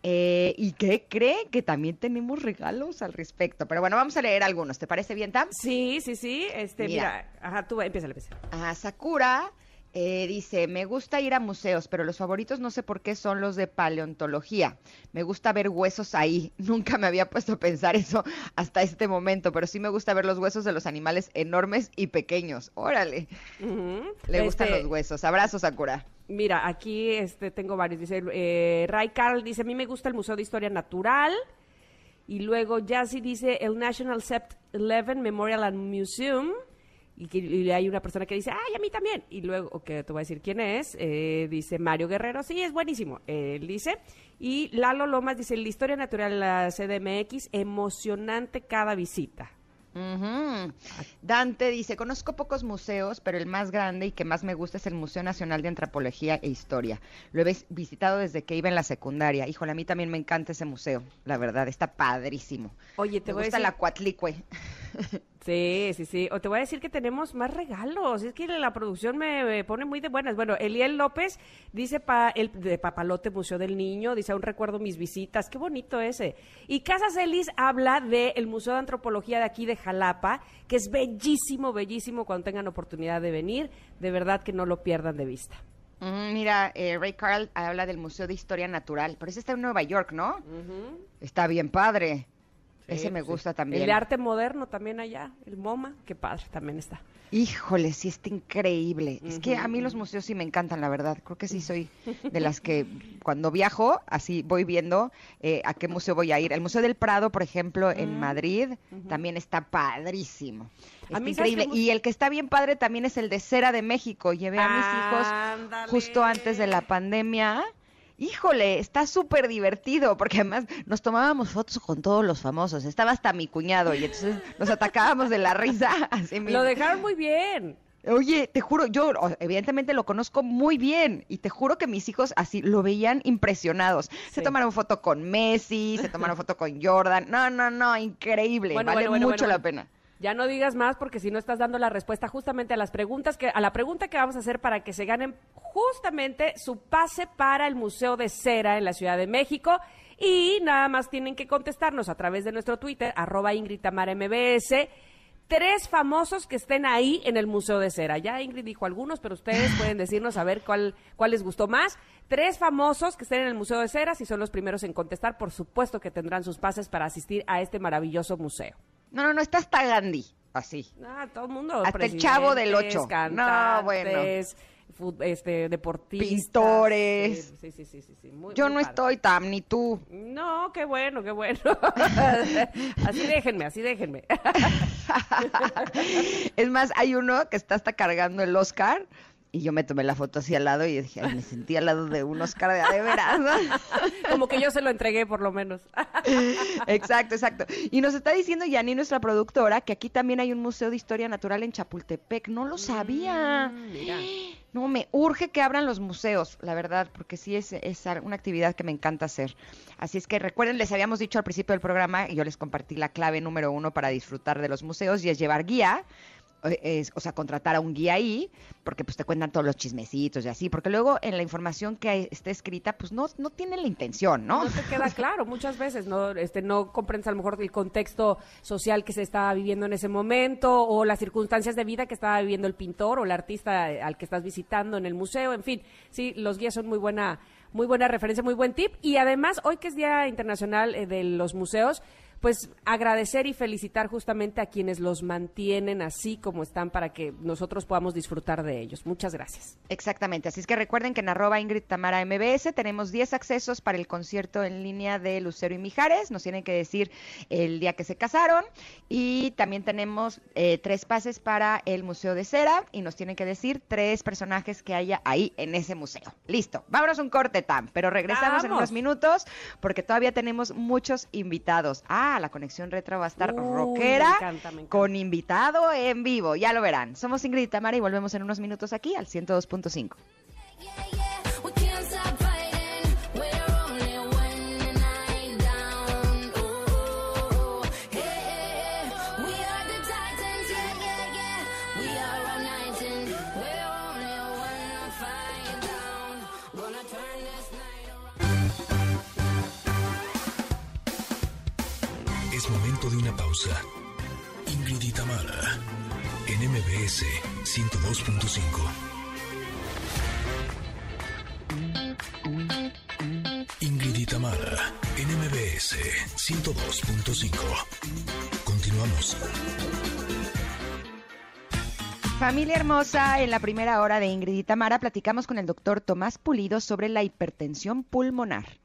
Eh, ¿Y qué creen? Que también tenemos regalos al respecto. Pero bueno, vamos a leer algunos. ¿Te parece bien, Tam? Sí, sí, sí. Este, Mira. mira, ajá, tú empieza, empieza. Ah, Sakura eh, dice, me gusta ir a museos, pero los favoritos no sé por qué son los de paleontología. Me gusta ver huesos ahí. [laughs] Nunca me había puesto a pensar eso hasta este momento, pero sí me gusta ver los huesos de los animales enormes y pequeños. Órale, le gustan Este, los huesos. Abrazos, Sakura. Mira, aquí este, tengo varios. Dice, eh, Ray Carl dice, a mí me gusta el Museo de Historia Natural. Y luego Jazzy dice el National Sept 11 Memorial and Museum. Y, que, y hay una persona que dice, ¡ay, a mí también! Y luego, que te voy a decir quién es, eh, dice Mario Guerrero, sí, es buenísimo, él dice. Y Lalo Lomas dice, la historia natural de la CDMX, emocionante cada visita. Dante dice, conozco pocos museos, pero el más grande y que más me gusta es el Museo Nacional de Antropología e Historia. Lo he vis- visitado desde que iba en la secundaria. Híjole, a mí también me encanta ese museo, la verdad, está padrísimo. Oye, te me voy a gusta decir... la cuatlicue. Sí, sí, sí. O te voy a decir que tenemos más regalos. Es que la producción me, pone muy de buenas. Bueno, Eliel López dice pa, el de Papalote Museo del Niño, dice aún recuerdo mis visitas. Qué bonito ese. Y Casas Elis habla del Museo de Antropología de aquí de Jalapa, que es bellísimo, bellísimo cuando tengan oportunidad de venir. De verdad que no lo pierdan de vista. Mm, mira, eh, Ray Carl habla del Museo de Historia Natural, pero ese está en Nueva York, ¿no? Está bien padre. Ese me gusta también. El arte moderno también allá, el MoMA, qué padre, también está. Híjole, sí está increíble. Es que a mí los museos sí me encantan, la verdad. Creo que sí soy [laughs] de las que cuando viajo, así voy viendo eh, a qué museo voy a ir. El Museo del Prado, por ejemplo, en Madrid, también está padrísimo. Está mí, ¿sabes qué increíble. Y el que está bien padre también es el de Cera de México. Llevé a mis hijos Ándale. justo antes de la pandemia. Híjole, está súper divertido, porque además nos tomábamos fotos con todos los famosos. Estaba hasta mi cuñado y entonces nos atacábamos de la risa. [laughs] Así Lo dejaron muy bien. Oye, te juro, yo evidentemente lo conozco muy bien y te juro que mis hijos así lo veían impresionados. Se tomaron foto con Messi, se tomaron foto con Jordan. No, no, no, increíble. [laughs] Bueno, vale bueno, bueno, mucho la pena. Ya no digas más porque si no estás dando la respuesta justamente a las preguntas que a la pregunta que vamos a hacer para que se ganen justamente su pase para el Museo de Cera en la Ciudad de México y nada más tienen que contestarnos a través de nuestro Twitter arroba Ingrid Tamara MBS tres famosos que estén ahí en el Museo de Cera. Ya Ingrid dijo algunos, pero ustedes [laughs] pueden decirnos a ver cuál, cuál les gustó más. Tres famosos que estén en el Museo de Cera, si son los primeros en contestar, por supuesto que tendrán sus pases para asistir a este maravilloso museo. No, no, no, está hasta Gandhi, así. Ah, todo el mundo. Hasta el chavo del presidentes, Ocho. No, Cantantes, bueno. este, deportistas. Pintores. Sí, sí, sí, sí, sí, muy- Yo muy no padre. estoy tam, ni tú. No, qué bueno, qué bueno. [laughs] así déjenme, así déjenme. [laughs] es más, hay uno que está hasta cargando el Oscar y yo me tomé la foto así al lado y dije, "Ay, me sentí al lado de un Oscar de, a de veras. [laughs] Como que yo se lo entregué, por lo menos. [laughs] exacto, exacto. Y nos está diciendo Yani, nuestra productora, que aquí también hay un museo de historia natural en Chapultepec. No lo sabía. Mm, mira. No, me urge que abran los museos, la verdad, porque sí es, es una actividad que me encanta hacer. Así es que recuerden, les habíamos dicho al principio del programa, y yo les compartí la clave número uno para disfrutar de los museos, y es llevar guía. Eh, es- o sea, contratar a un guía ahí, porque pues te cuentan todos los chismecitos y así, porque luego en la información que esté escrita, pues no, no tiene la intención, ¿no? No te queda [laughs] claro muchas veces, no este no comprendes a lo mejor el contexto social que se estaba viviendo en ese momento o las circunstancias de vida que estaba viviendo el pintor o el artista eh, al que estás visitando en el museo, en fin, sí, los guías son muy buena muy buena referencia, muy buen tip y además hoy que es Día Internacional eh, de los Museos, pues agradecer y felicitar justamente a quienes los mantienen así como están para que nosotros podamos disfrutar de ellos. Muchas gracias. Exactamente, así es que recuerden que en arroba Ingrid Tamara MBS tenemos 10 accesos para el concierto en línea de Lucero y Mijares, nos tienen que decir el día que se casaron y también tenemos eh, tres pases para el Museo de Cera y nos tienen que decir tres personajes que haya ahí en ese museo. Listo, vámonos un corte, Tam, pero regresamos en unos minutos porque todavía tenemos muchos invitados. Ah, la conexión retro va a estar me rockera encanta, me encanta. con invitado en vivo, ya lo verán. Somos Ingrid y Tamara y volvemos en unos minutos aquí al 102.5. Momento de una pausa. Ingrid y Tamara, en MBS 102.5. Ingrid y Tamara, en MBS 102.5. Continuamos. Familia hermosa, en la primera hora de Ingrid y Tamara platicamos con el doctor Tomás Pulido sobre la hipertensión pulmonar.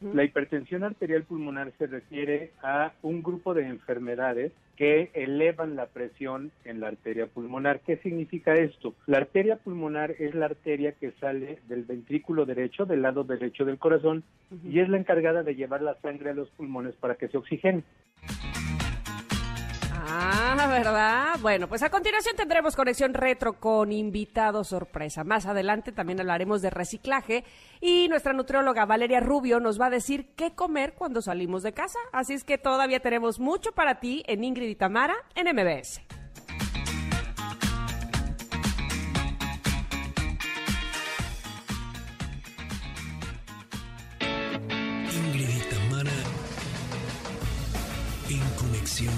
La hipertensión arterial pulmonar se refiere a un grupo de enfermedades que elevan la presión en la arteria pulmonar. ¿Qué significa esto? La arteria pulmonar es la arteria que sale del ventrículo derecho, del lado derecho del corazón, y es la encargada de llevar la sangre a los pulmones para que se oxigene. Ah, ¿verdad? Bueno, pues a continuación tendremos conexión retro con invitado sorpresa. Más adelante también hablaremos de reciclaje y nuestra nutrióloga Valeria Rubio nos va a decir qué comer cuando salimos de casa. Así es que todavía tenemos mucho para ti en Ingrid y Tamara en MBS. Ingrid y Tamara en Conexión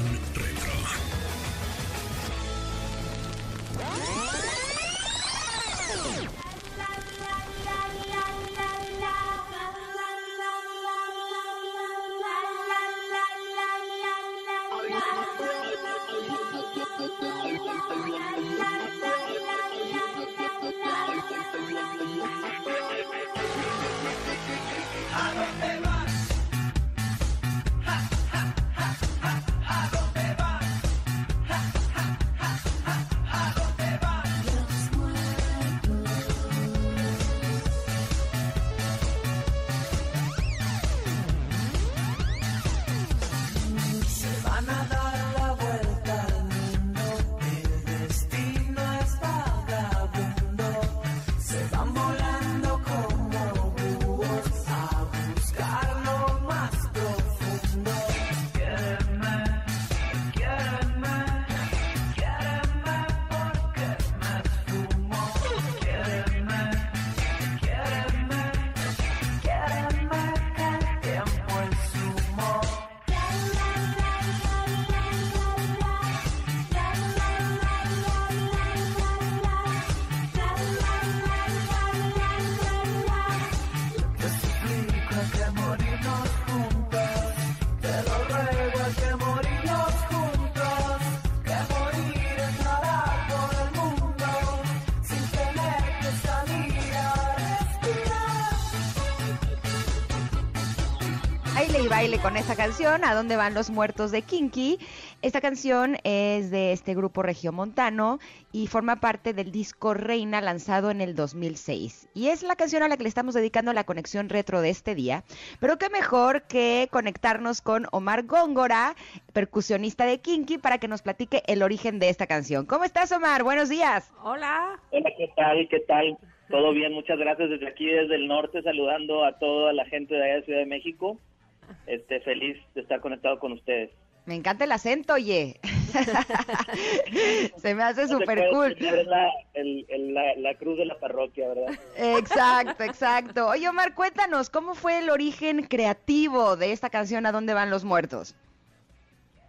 Y baile con esta canción, ¿A dónde van los muertos de Kinky? Esta canción es de este grupo regiomontano y forma parte del disco Reina lanzado en el 2006. Y es la canción a la que le estamos dedicando la conexión retro de este día. Pero qué mejor que conectarnos con Omar Góngora, percusionista de Kinky, para que nos platique el origen de esta canción. ¿Cómo estás, Omar? Buenos días. Hola. Hola, ¿qué tal? ¿Qué tal? Todo bien, muchas gracias desde aquí, desde el norte, saludando a toda la gente de allá de Ciudad de México. Este, feliz de estar conectado con ustedes. Me encanta el acento, oye. [laughs] Se me hace No súper cool. Es la, el- el- la, la cruz de la parroquia, ¿verdad? Exacto, exacto. Oye, Omar, cuéntanos, ¿cómo fue el origen creativo de esta canción ¿A dónde van los muertos?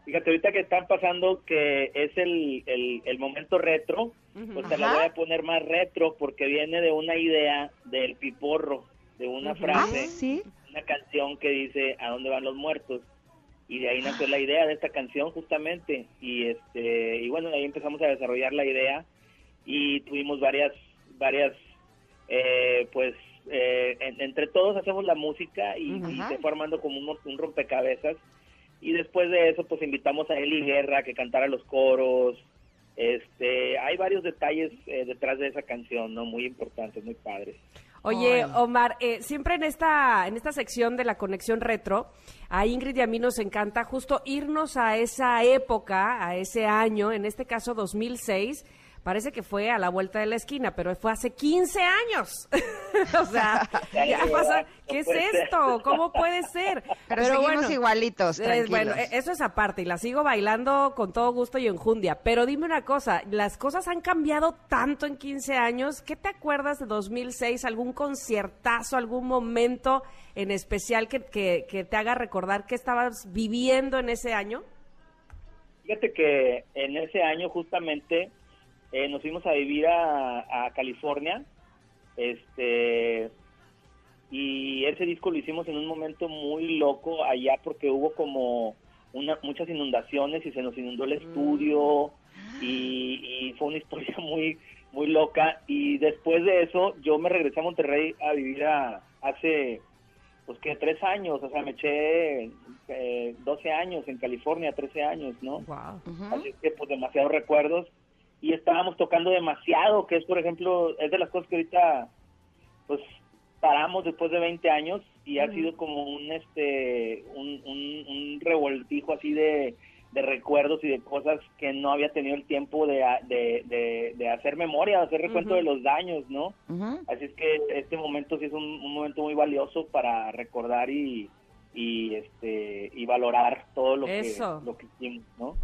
Fíjate, ahorita que están pasando que es el, el, el momento retro, pues te la voy a poner más retro porque viene de una idea del piporro, de una Ah, frase, sí. Una canción que dice ¿A dónde van los muertos? Y de ahí nació la idea de esta canción justamente. Y este y bueno, ahí empezamos a desarrollar la idea y tuvimos varias, varias, eh, pues eh, en- entre todos hacemos la música y, se fue armando como un, un rompecabezas. Y después de eso, pues invitamos a Eli Guerra que cantara los coros. Este, hay varios detalles eh, detrás de esa canción, ¿no? Muy importantes, muy padres. Oye, Ay. Omar, eh, siempre en esta, en esta sección de la conexión retro, a Ingrid y a mí nos encanta justo irnos a esa época, a ese año, en este caso 2006. Parece que fue a la vuelta de la esquina, pero fue hace 15 años. [laughs] o sea, [laughs] ya pasa, ¿qué es esto? ¿Cómo puede ser? Pero, seguimos igualitos, Eh, tranquilos. bueno, eh, eso es aparte y la sigo bailando con todo gusto y enjundia. Pero dime una cosa, las cosas han cambiado tanto en 15 años. ¿Qué te acuerdas de 2006? ¿Algún conciertazo, algún momento en especial que, que, que te haga recordar qué estabas viviendo en ese año? Fíjate que en ese año justamente eh, nos fuimos a vivir a, a California, este, y ese disco lo hicimos en un momento muy loco allá porque hubo como una, muchas inundaciones y se nos inundó el estudio y, y fue una historia [laughs] muy muy loca. Y después de eso yo me regresé a Monterrey a vivir a, hace pues que tres años, o sea, me eché eh, 12 años en California, 13 años, ¿no? Wow. Así es que pues demasiados recuerdos y estábamos tocando demasiado, que es por ejemplo, es de las cosas que ahorita pues paramos después de 20 años y ha sido como un este un, un, un revoltijo así de, de recuerdos y de cosas que no había tenido el tiempo de, de, de, de hacer memoria, de hacer recuento de los daños, ¿no? Así es que este momento sí es un, un momento muy valioso para recordar y, y este y valorar todo lo Eso. que lo que hicimos, ¿no?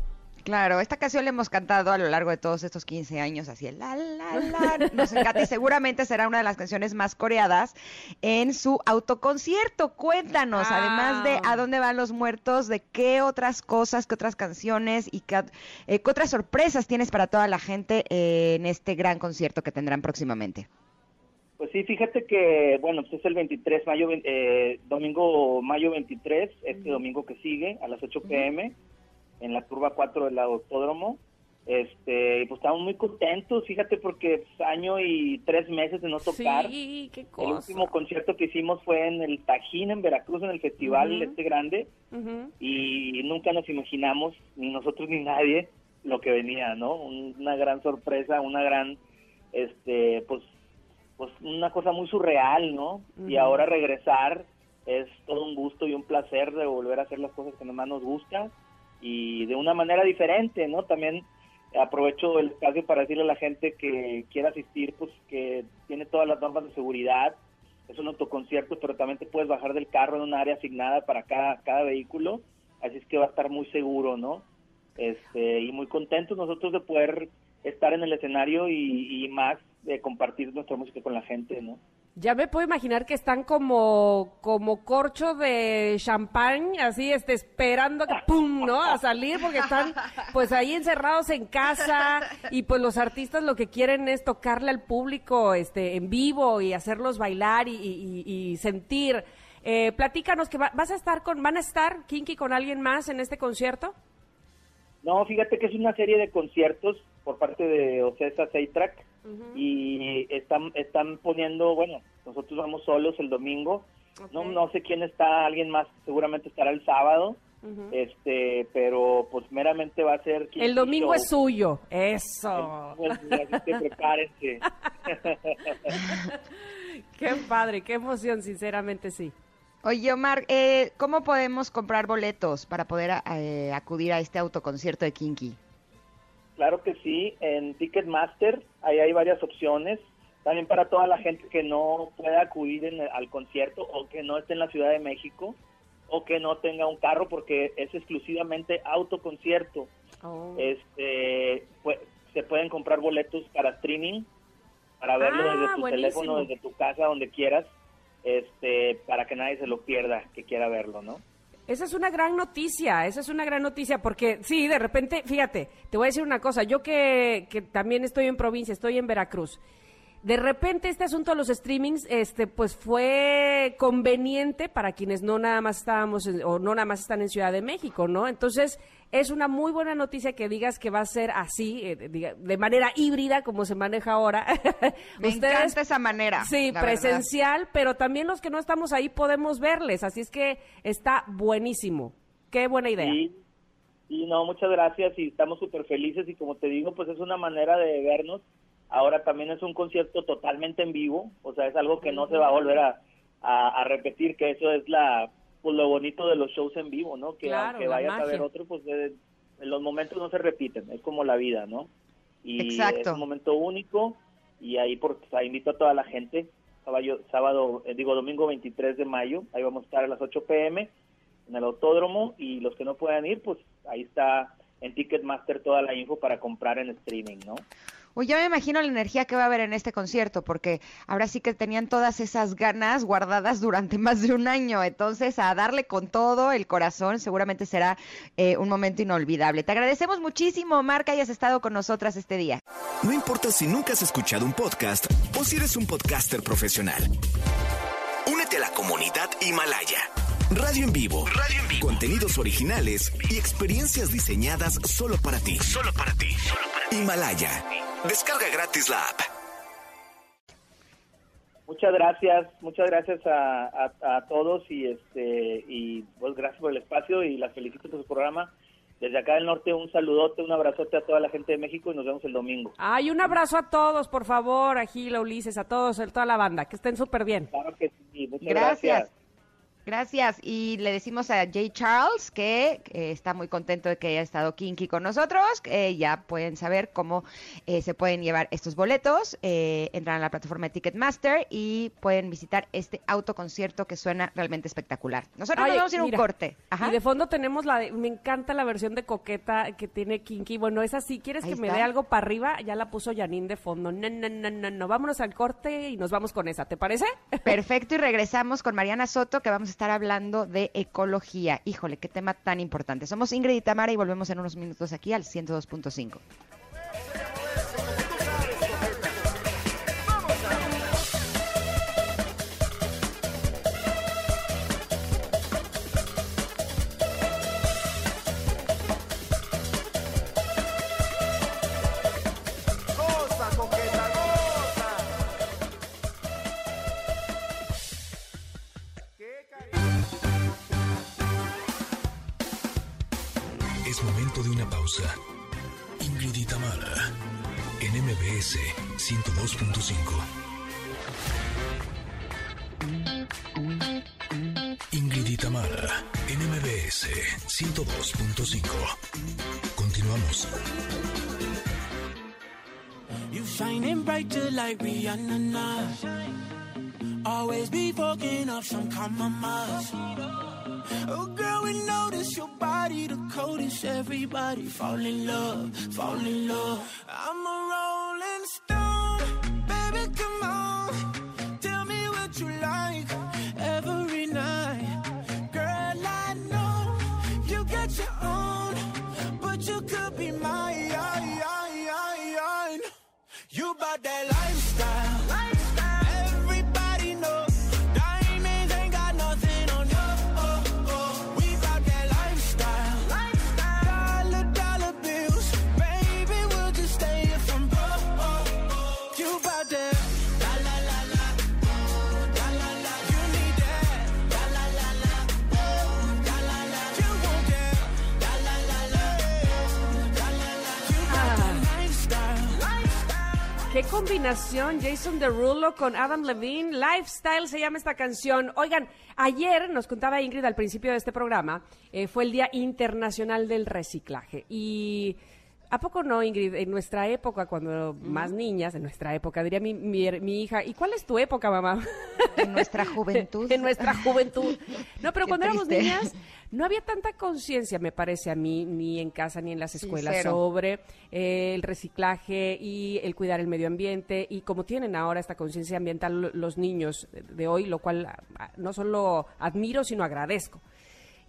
Claro, esta canción la hemos cantado a lo largo de todos estos 15 años, así el la la [laughs] la, nos encanta y seguramente será una de las canciones más coreadas en su autoconcierto. Cuéntanos, Ah. además de a dónde van los muertos, de qué otras cosas, qué otras canciones y qué, eh, qué otras sorpresas tienes para toda la gente eh, en este gran concierto que tendrán próximamente. Pues sí, fíjate que, bueno, pues es el 23, mayo, ve- eh, domingo, mayo 23, este domingo que sigue, a las 8 pm, en la curva 4 del autódromo. Este, y pues estamos muy contentos, fíjate, porque pues, año y tres meses de no tocar. Sí, qué El cosa. último concierto que hicimos fue en el Tajín, en Veracruz, en el festival este grande, y nunca nos imaginamos, ni nosotros ni nadie, lo que venía, ¿no? Un- Una gran sorpresa, una gran, este, pues, pues una cosa muy surreal, ¿no? Y ahora regresar es todo un gusto y un placer de volver a hacer las cosas que más nos gusta y de una manera diferente, ¿no? También aprovecho el espacio para decirle a la gente que quiera asistir, pues que tiene todas las normas de seguridad, es un autoconcierto, pero también te puedes bajar del carro en un área asignada para cada, cada vehículo, así es que va a estar muy seguro, ¿no? Este, y muy contentos nosotros de poder estar en el escenario y, y más de compartir nuestra música con la gente, ¿no? Ya me puedo imaginar que están como, como corcho de champán, así, este, esperando que pum, ¿no? A salir, porque están, pues, ahí encerrados en casa, y pues los artistas lo que quieren es tocarle al público, este, en vivo, y hacerlos bailar y, sentir. Eh, platícanos que va- vas a estar con, van a estar Kinky con alguien más en este concierto. No, fíjate que es una serie de conciertos por parte de Ocesa Seitrack y están están poniendo, bueno, nosotros vamos solos el domingo. No no sé quién está, alguien más seguramente estará el sábado. Este, pero pues meramente va a ser El domingo Show. es suyo, eso. Pues, prepárense. [laughs] Qué padre, qué emoción, sinceramente sí. Oye, Omar, eh, ¿cómo podemos comprar boletos para poder eh, acudir a este autoconcierto de Kinky? Claro que sí, en Ticketmaster ahí hay varias opciones. También para toda la gente que no pueda acudir en el- al concierto o que no esté en la Ciudad de México o que no tenga un carro porque es exclusivamente autoconcierto. Oh. Este, pues, se pueden comprar boletos para streaming, para verlo Ah, desde tu buenísimo. teléfono, desde tu casa, donde quieras, este, para que nadie se lo pierda que quiera verlo, ¿no? Esa es una gran noticia, esa es una gran noticia, porque sí, de repente, fíjate, te voy a decir una cosa, yo que, que también estoy en provincia, estoy en Veracruz, de repente este asunto de los streamings, este, pues fue conveniente para quienes no nada más estábamos, en- o no nada más están en Ciudad de México, ¿no? Entonces, es una muy buena noticia que digas que va a ser así, eh, diga- de manera híbrida, como se maneja ahora. [laughs] Me encanta esa manera. Sí, verdad. presencial, pero también los que no estamos ahí podemos verles, así es que está buenísimo. Qué buena idea. Sí, y no, muchas gracias y estamos súper felices y como te digo, pues es una manera de vernos. Ahora también es un concierto totalmente en vivo, o sea, es algo que no se va a volver a, a- a repetir, que eso es la pues lo bonito de los shows en vivo, ¿no? Que Claro, aunque vayas a ver otro, pues eh, los momentos no se repiten, es como la vida, ¿no? Y Exacto. es un momento único y ahí por, o sea, invito a toda la gente, sábado, sábado eh, digo domingo 23 de mayo, ahí vamos a estar a las 8 pm en el autódromo y los que no puedan ir, pues ahí está en Ticketmaster toda la info para comprar en streaming, ¿no? Uy, ya me imagino la energía que va a haber en este concierto, porque ahora sí que tenían todas esas ganas guardadas durante [laughs] más de un año. Entonces, a darle con todo el corazón, seguramente será eh, un momento inolvidable. Te agradecemos muchísimo, Omar, que hayas estado con nosotras este día. No importa si nunca has escuchado un podcast o si eres un podcaster profesional. Únete a la comunidad Himalaya. Radio en vivo. Radio en vivo. Contenidos originales y experiencias diseñadas solo para ti. Solo para ti. Himalaya. Descarga gratis la app. Muchas gracias, muchas gracias a, a- a todos y este y pues gracias por el espacio y las felicito por su programa. Desde acá del norte un saludote, un abrazote a toda la gente de México y nos vemos el domingo. Ay, un abrazo a todos, por favor, a Gila, Ulises, a todos, a toda la banda, que estén súper bien. Claro que sí, muchas Gracias. gracias. Gracias. Y le decimos a Jay Charles que eh, está muy contento de que haya estado Kinky con nosotros. que ya pueden saber cómo eh, se pueden llevar estos boletos. Eh, entran a la plataforma de Ticketmaster y pueden visitar este autoconcierto que suena realmente espectacular. Nosotros Oye, nos vamos a ir a un corte. Ajá. Y de fondo tenemos la de, me encanta la versión de Coqueta que tiene Kinky. Bueno, esa sí, ¿quieres Ahí que me dé algo para arriba? Ya la puso Janine de fondo. No, no, no, no, no. Vámonos al corte y nos vamos con esa, ¿te parece? Perfecto, y regresamos con Mariana Soto, que vamos a estar hablando de ecología. Híjole, qué tema tan importante. Somos Ingrid y Tamara y volvemos en unos minutos aquí al 102.5. fall in love, fall in love. I'm a combinación, Jason Derulo con Adam Levine. Lifestyle se llama esta canción. Oigan, ayer nos contaba Ingrid al principio de este programa, eh, fue el Día Internacional del Reciclaje. Y ¿a poco no, Ingrid? En nuestra época, cuando más niñas, en nuestra época, diría mi, mi, mi hija, ¿y cuál es tu época, mamá? En nuestra juventud. [laughs] en nuestra juventud. No, pero Qué cuando éramos niñas, no había tanta conciencia, me parece a mí, ni en casa ni en las escuelas, sobre eh, el reciclaje y el cuidar el medio ambiente. Y como tienen ahora esta conciencia ambiental lo- los niños de hoy, lo cual no solo admiro, sino agradezco.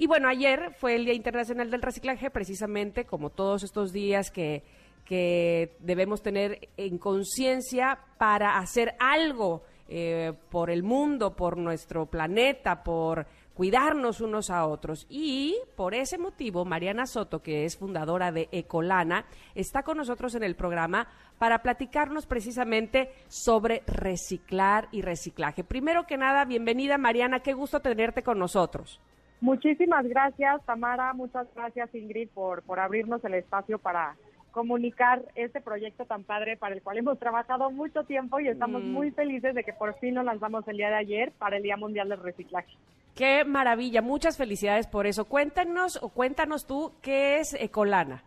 Y bueno, ayer fue el Día Internacional del Reciclaje, precisamente como todos estos días que, que debemos tener en conciencia para hacer algo eh, por el mundo, por nuestro planeta, por cuidarnos unos a otros. Y por ese motivo, Mariana Soto, que es fundadora de Ecolana, está con nosotros en el programa para platicarnos precisamente sobre reciclar y reciclaje. Primero que nada, bienvenida Mariana, qué gusto tenerte con nosotros. Muchísimas gracias, Tamara. Muchas gracias, Ingrid, por, por abrirnos el espacio para comunicar este proyecto tan padre para el cual hemos trabajado mucho tiempo y estamos Mm. muy felices de que por fin lo lanzamos el día de ayer para el Día Mundial del Reciclaje. Qué maravilla, muchas felicidades por eso. Cuéntanos o cuéntanos tú qué es Ecolana.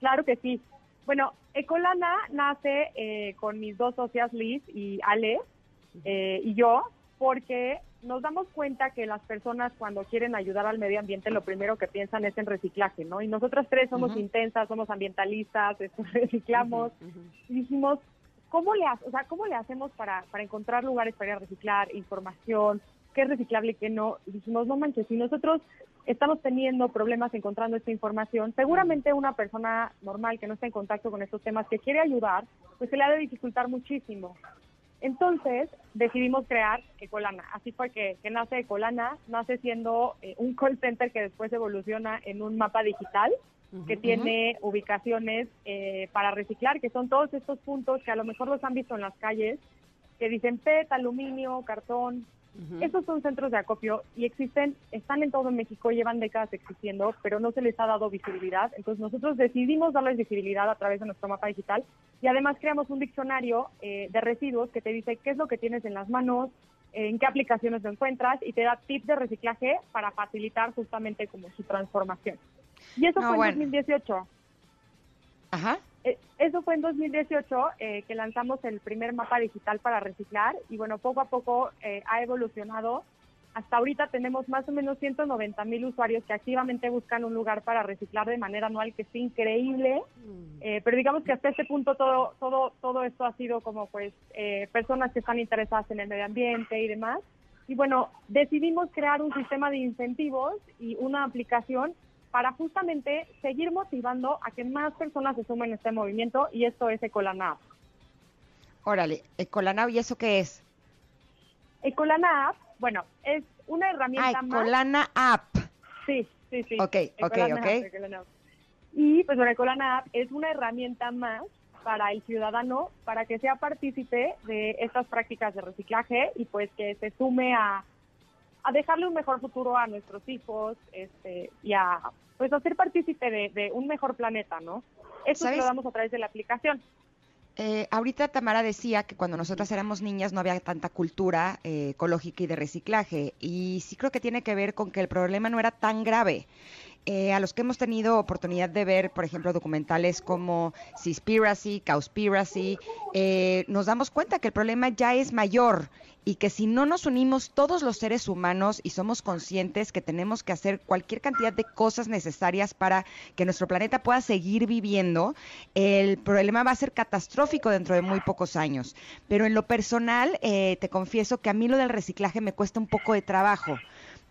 Claro que sí. Bueno, Ecolana nace eh, con mis dos socias, Liz y Ale, eh, y yo, porque nos damos cuenta que las personas cuando quieren ayudar al medio ambiente lo primero que piensan es en reciclaje, ¿no? Y nosotras tres somos intensas, somos ambientalistas, esto, [laughs] reciclamos, y dijimos, ¿cómo le, o sea, ¿cómo le hacemos para, para encontrar lugares para ir a reciclar, información, qué es reciclable y qué no? Y dijimos, no manches, si nosotros estamos teniendo problemas encontrando esta información, seguramente una persona normal que no está en contacto con estos temas, que quiere ayudar, pues se le ha de dificultar muchísimo. Entonces decidimos crear Ecolana. Así fue que, que nace Ecolana, nace siendo eh, un call center que después evoluciona en un mapa digital que tiene ubicaciones eh, para reciclar, que son todos estos puntos que a lo mejor los han visto en las calles, que dicen PET, aluminio, cartón. Esos son centros de acopio y existen, están en todo México, llevan décadas existiendo, pero no se les ha dado visibilidad. Entonces nosotros decidimos darles visibilidad a través de nuestro mapa digital y además creamos un diccionario eh, de residuos que te dice qué es lo que tienes en las manos, en qué aplicaciones lo encuentras y te da tips de reciclaje para facilitar justamente como su transformación. Y eso No, fue bueno. en 2018. Ajá. Eh, Eso fue en 2018 eh, que lanzamos el primer mapa digital para reciclar y bueno, poco a poco eh, ha evolucionado. Hasta ahorita tenemos más o menos 190 mil usuarios que activamente buscan un lugar para reciclar de manera anual, que es increíble. Eh, pero digamos que hasta este punto todo, todo, todo esto ha sido como pues eh, personas que están interesadas en el medio ambiente y demás. Y bueno, decidimos crear un sistema de incentivos y una aplicación para justamente seguir motivando a que más personas se sumen a este movimiento y esto es Ecolana App. Órale, Ecolanao, ¿y eso qué es? Ecolana App, bueno, es una Ah, herramienta más. Ecolana App. Sí, sí, sí. Ok, ok, Ecolana ok. App, Ecolana App. Y pues bueno, Ecolana App es una herramienta más para el ciudadano para que sea partícipe de estas prácticas de reciclaje y pues que se sume a, a dejarle un mejor futuro a nuestros hijos este, y a pues a ser partícipe de, de un mejor planeta, ¿no? Eso lo damos a través de la aplicación. Eh, ahorita Tamara decía que cuando nosotras éramos niñas no había tanta cultura eh, ecológica y de reciclaje. Y sí creo que tiene que ver con que el problema no era tan grave. Eh, a los que hemos tenido oportunidad de ver, por ejemplo, documentales como Seaspiracy, Cowspiracy, eh, nos damos cuenta que el problema ya es mayor y que si no nos unimos todos los seres humanos y somos conscientes que tenemos que hacer cualquier cantidad de cosas necesarias para que nuestro planeta pueda seguir viviendo, el problema va a ser catastrófico dentro de muy pocos años. Pero en lo personal, eh, te confieso que a mí lo del reciclaje me cuesta un poco de trabajo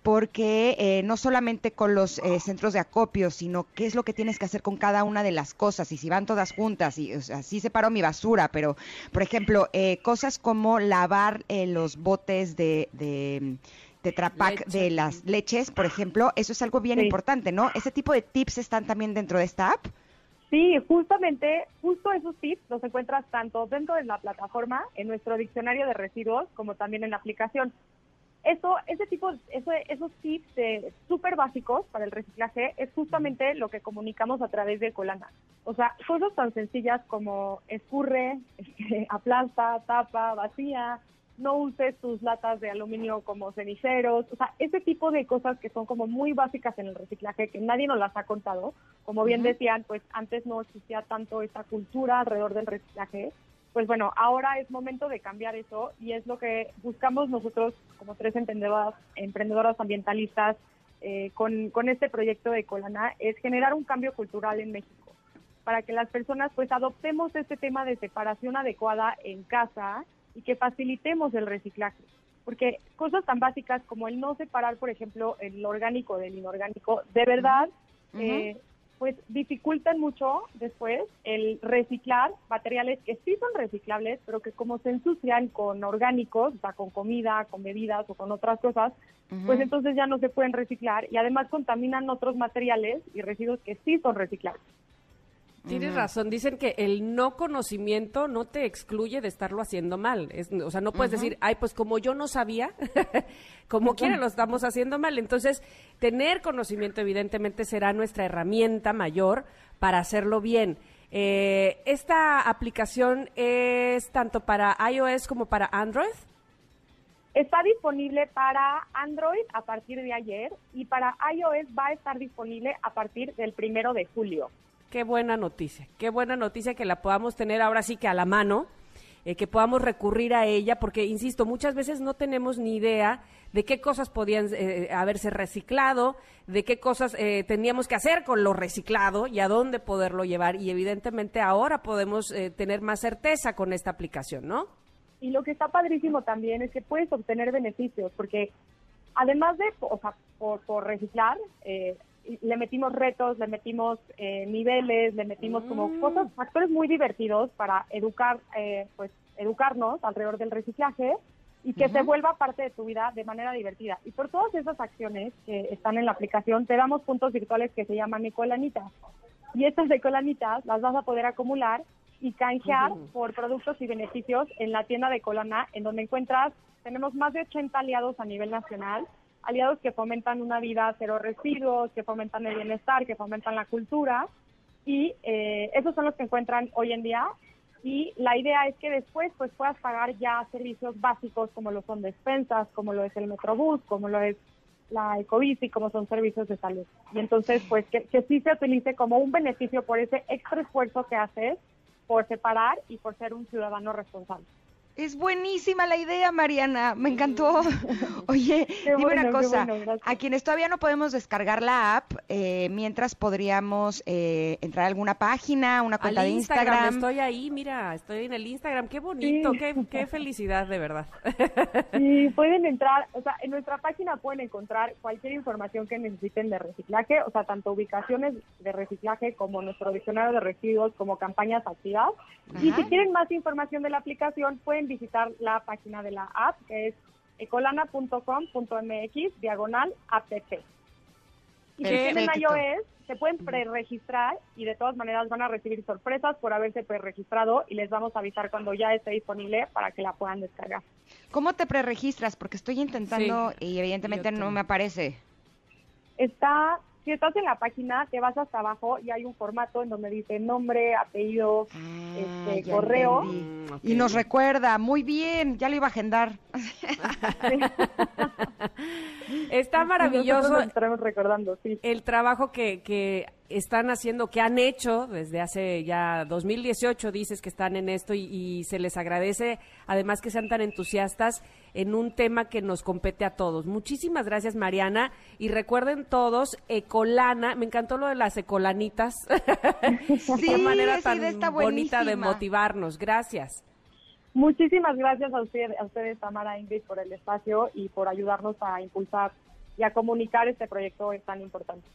porque eh, no solamente con los eh, centros de acopio, sino qué es lo que tienes que hacer con cada una de las cosas y si van todas juntas y o sea, sí separo mi basura, pero por ejemplo, eh, cosas como lavar eh, los botes de, de Tetra Pak Leche. de las leches, por ejemplo, eso es algo bien Sí. importante, ¿no? Ese tipo de tips están también dentro de esta app. Sí, justamente, justo esos tips los encuentras tanto dentro de la plataforma, en nuestro diccionario de residuos, como también en la aplicación. Eso, ese tipo, eso, esos tips súper básicos para el reciclaje es justamente lo que comunicamos a través de Colana. O sea, cosas tan sencillas como escurre, [laughs] este, aplasta, tapa, vacía, no uses tus latas de aluminio como ceniceros, o sea, ese tipo de cosas que son como muy básicas en el reciclaje, que nadie nos las ha contado. Como bien decían, pues antes no existía tanto esta cultura alrededor del reciclaje. Pues bueno, ahora es momento de cambiar eso y es lo que buscamos nosotros como tres emprendedoras, emprendedoras ambientalistas eh, con, con este proyecto de Colana, es generar un cambio cultural en México para que las personas pues adoptemos este tema de separación adecuada en casa y que facilitemos el reciclaje. Porque cosas tan básicas como el no separar, por ejemplo, el orgánico del inorgánico, de verdad, eh, pues dificultan mucho después el reciclar materiales que sí son reciclables, pero que como se ensucian con orgánicos, o sea, con comida, con bebidas o con otras cosas, pues entonces ya no se pueden reciclar y además contaminan otros materiales y residuos que sí son reciclables. Tienes razón, dicen que el no conocimiento no te excluye de estarlo haciendo mal. Es- o sea, no puedes decir, ay, pues como yo no sabía, [laughs] como quiera lo estamos haciendo mal. Entonces, tener conocimiento evidentemente será nuestra herramienta mayor para hacerlo bien. Eh, ¿Esta aplicación es tanto para iOS como para Android? Está disponible para Android a partir de ayer y para iOS va a estar disponible a partir del primero de julio. Qué buena noticia, qué buena noticia que la podamos tener ahora sí que a la mano, eh, que podamos recurrir a ella, porque, insisto, muchas veces no tenemos ni idea de qué cosas podían eh, haberse reciclado, de qué cosas eh, teníamos que hacer con lo reciclado y a dónde poderlo llevar. Y evidentemente ahora podemos eh, tener más certeza con esta aplicación, ¿no? Y lo que está padrísimo también es que puedes obtener beneficios, porque además de, o sea, por, por reciclar, eh, le metimos retos, le metimos eh, niveles, le metimos como Mm. cosas, factores muy divertidos para educar, eh, pues, educarnos alrededor del reciclaje y que se vuelva parte de tu vida de manera divertida. Y por todas esas acciones que están en la aplicación, te damos puntos virtuales que se llaman ecolanitas. Y estas ecolanitas las vas a poder acumular y canjear Ujú. por productos y beneficios en la tienda de Colana, en donde encuentras, tenemos más de 80 aliados a nivel nacional, aliados que fomentan una vida cero residuos, que fomentan el bienestar, que fomentan la cultura, y eh, esos son los que encuentran hoy en día. Y la idea es que después pues puedas pagar ya servicios básicos como lo son despensas, como lo es el Metrobús, como lo es la Ecobici, como son servicios de salud. Y entonces pues que, que sí se utilice como un beneficio por ese extra esfuerzo que haces por separar y por ser un ciudadano responsable. Es buenísima la idea, Mariana. Me encantó. [laughs] Oye, Qué dime bueno, una cosa. bueno, a quienes todavía no podemos descargar la app, eh, mientras podríamos eh, entrar a alguna página, una cuenta Al de Instagram, Instagram. estoy ahí, mira, estoy en el Instagram. Qué bonito, Sí. qué, qué felicidad, de verdad. Y [laughs] pueden entrar, o sea, en nuestra página pueden encontrar cualquier información que necesiten de reciclaje, o sea, tanto ubicaciones de reciclaje como nuestro diccionario de residuos, como campañas activas. Y si quieren más información de la aplicación, pueden visitar la página de la app, que es ecolana.com.mx, diagonal app. Y si tienen iOS, se pueden preregistrar y de todas maneras van a recibir sorpresas por haberse preregistrado y les vamos a avisar cuando ya esté disponible para que la puedan descargar. ¿Cómo te preregistras? Porque estoy intentando y evidentemente no me aparece. Está, si estás en la página, te vas hasta abajo y hay un formato en donde dice nombre, apellido, Ah, este, correo. Mm. Y nos recuerda, muy bien, ya lo iba a agendar. [laughs] Está maravilloso estaremos recordando, sí. el trabajo que, que están haciendo, que han hecho desde hace ya 2018, dices que están en esto y, y se les agradece, además que sean tan entusiastas en un tema que nos compete a todos. Muchísimas gracias, Mariana. Y recuerden todos, Ecolana, me encantó lo de las ecolanitas. [laughs] Qué Sí, manera esa tan bonita de motivarnos. Gracias. Muchísimas gracias a, usted, a ustedes, Tamara Ingrid, por el espacio y por ayudarnos a impulsar y a comunicar este proyecto tan importante.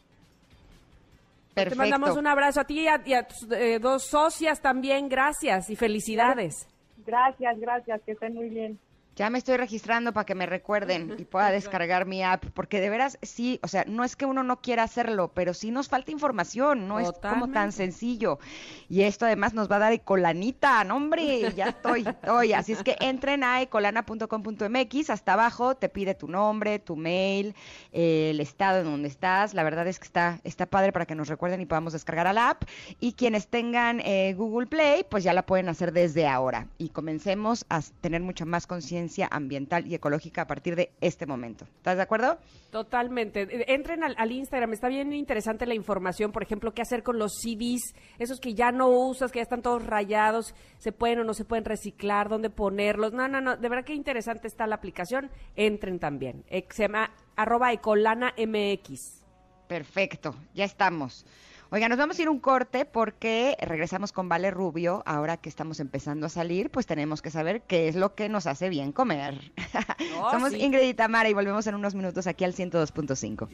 Te mandamos un abrazo a ti y a, y a tus eh, dos socias también. Gracias y felicidades. Gracias, gracias, que estén muy bien. Ya me estoy registrando para que me recuerden y pueda [laughs] descargar mi app, porque de veras sí, o sea, no es que uno no quiera hacerlo, pero sí nos falta información, no es como tan sencillo. Y esto además nos va a dar ecolanita, no hombre, ya estoy, estoy. Así es que entren a ecolana.com.mx, hasta abajo te pide tu nombre, tu mail, eh, el estado en donde estás. La verdad es que está, está padre para que nos recuerden y podamos descargar a la app. Y quienes tengan eh, Google Play, pues ya la pueden hacer desde ahora. Y comencemos a tener mucha más conciencia ambiental y ecológica a partir de este momento. ¿Estás de acuerdo? Totalmente. Eh, Entren al, al Instagram, está bien interesante la información, por ejemplo, qué hacer con los CDs, esos que ya no usas, que ya están todos rayados, se pueden o no se pueden reciclar, dónde ponerlos. No, no, no, de verdad que interesante está la aplicación. Entren también. Eh, se llama arroba ecolana MX. Perfecto, ya estamos. Oiga, nos vamos a ir un corte porque regresamos con Vale Rubio. Ahora que estamos empezando a salir, pues tenemos que saber qué es lo que nos hace bien comer. [laughs] Oh, Somos sí. Ingrid y Tamara y volvemos en unos minutos aquí al 102.5.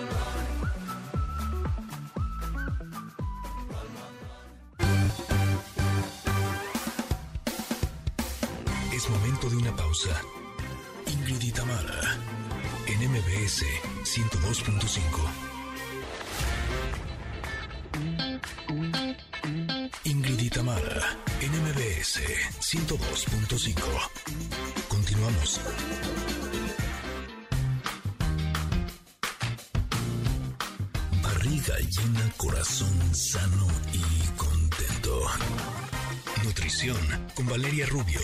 Es de una pausa. Ingrid y en MBS 102.5. Ingrid y en MBS 102.5. Continuamos. Barriga llena, corazón sano y contento. Nutrición con Valeria Rubio.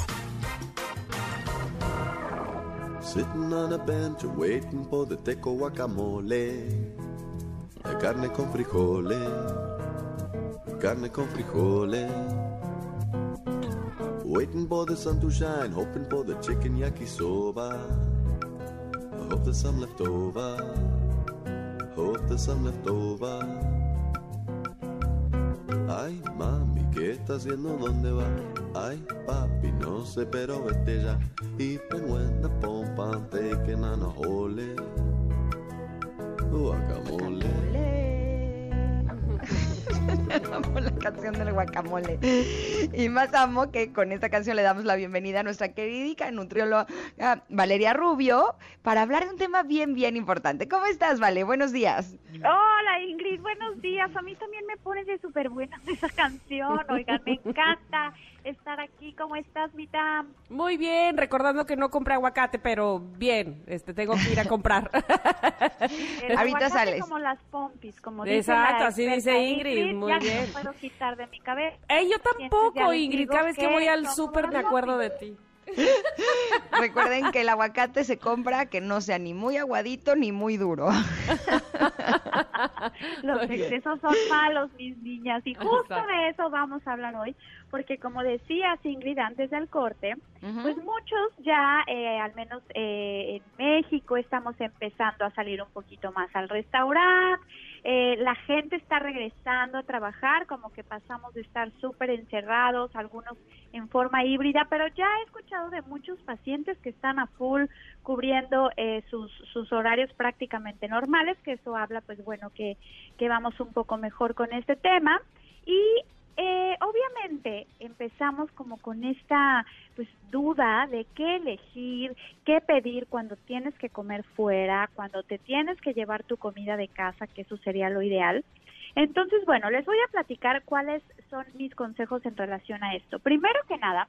Sitting on a bench waiting for the teco guacamole. La carne con frijoles. Carne con frijoles. Waiting for the sun to shine, hoping for the chicken yakisoba. I hope there's some left over. Hope there's some left over. Ay, mami, ¿qué estás haciendo? ¿Dónde va? Ay, papi, no sé, pero vete ya. Even when the pompa taken on a. Guacamole. Amo la [laughs] canción del guacamole. Y más amo que con esta canción le damos la bienvenida a nuestra querida nutrióloga Valeria Rubio para hablar de un tema bien, bien importante. ¿Cómo estás, Vale? Buenos días. Hola Ingrid, buenos días. A mí también me pones de súper buena [laughs] esa canción. Oigan, me encanta estar aquí. ¿Cómo estás, Mitam? Muy bien, recordando que no compré aguacate, pero bien, este tengo que ir a comprar. El Ahorita sales. como las pompis, como dice Exacto, la así dice Ingrid, muy ya bien. no quitar de mi cabeza. Yo tampoco, Ingrid, cada vez que voy al súper me acuerdo de ti. [laughs] Recuerden que el aguacate se compra que no sea ni muy aguadito ni muy duro. [laughs] Los Muy excesos son malos, mis niñas, y justo Exacto. de eso vamos a hablar hoy, porque como decía Ingrid antes del corte, pues muchos ya, eh, al menos eh, en México, estamos empezando a salir un poquito más al restaurante, eh, la gente está regresando a trabajar, como que pasamos de estar súper encerrados, algunos en forma híbrida, pero ya he escuchado de muchos pacientes que están a full cubriendo eh, sus, sus horarios prácticamente normales, que eso habla, pues bueno, que, que vamos un poco mejor con este tema. Y eh, obviamente empezamos como con esta pues duda de qué elegir, qué pedir cuando tienes que comer fuera, cuando te tienes que llevar tu comida de casa, que eso sería lo ideal. Entonces, bueno, les voy a platicar cuáles son mis consejos en relación a esto. Primero que nada,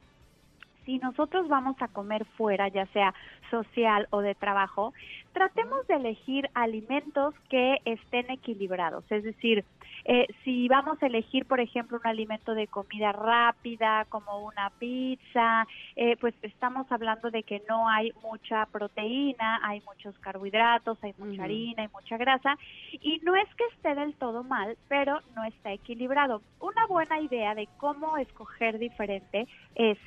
si nosotros vamos a comer fuera, ya sea social o de trabajo, tratemos de elegir alimentos que estén equilibrados. Es decir, eh, si vamos a elegir, por ejemplo, un alimento de comida rápida, como una pizza, eh, pues estamos hablando de que no hay mucha proteína, hay muchos carbohidratos, hay mucha harina, hay mucha grasa, y no es que esté del todo mal, pero no está equilibrado. Una buena idea de cómo escoger diferente es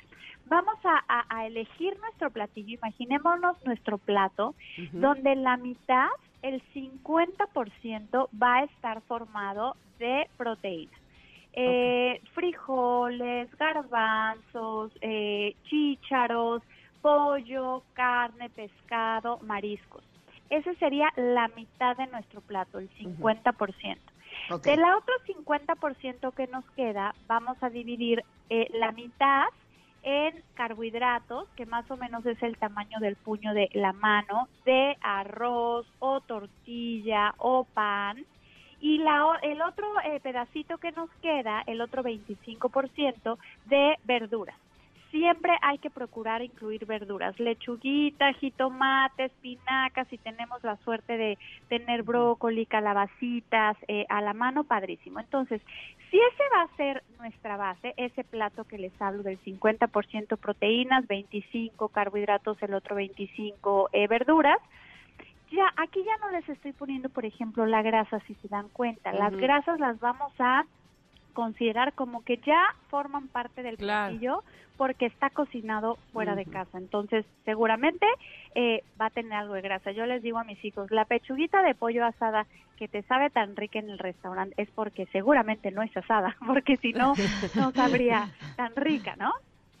vamos a, a- a elegir nuestro platillo, imaginémonos nuestro plato, donde la mitad, el 50% va a estar formado de proteína. Eh, frijoles, garbanzos, eh, chícharos, pollo, carne, pescado, mariscos. Ese sería la mitad de nuestro plato, el 50%. Ok. Del otro 50% que nos queda, vamos a dividir eh, la mitad en carbohidratos, que más o menos es el tamaño del puño de la mano, de arroz o tortilla o pan. Y la, el otro eh, pedacito que nos queda, el otro 25% de verduras. Siempre hay que procurar incluir verduras, lechuguita, jitomate, espinacas, si tenemos la suerte de tener brócoli, calabacitas eh, a la mano, padrísimo. Entonces, si ese va a ser nuestra base, ese plato que les hablo del 50% proteínas, 25 carbohidratos, el otro 25 eh, verduras, ya aquí ya no les estoy poniendo, por ejemplo, la grasa, si se dan cuenta. Las Ujú. grasas las vamos a considerar como que ya forman parte del Claro. platillo porque está cocinado fuera de casa. Entonces, seguramente eh, va a tener algo de grasa. Yo les digo a mis hijos, la pechuguita de pollo asada que te sabe tan rica en el restaurante es porque seguramente no es asada, [laughs] porque si no, no sabría tan rica, ¿no?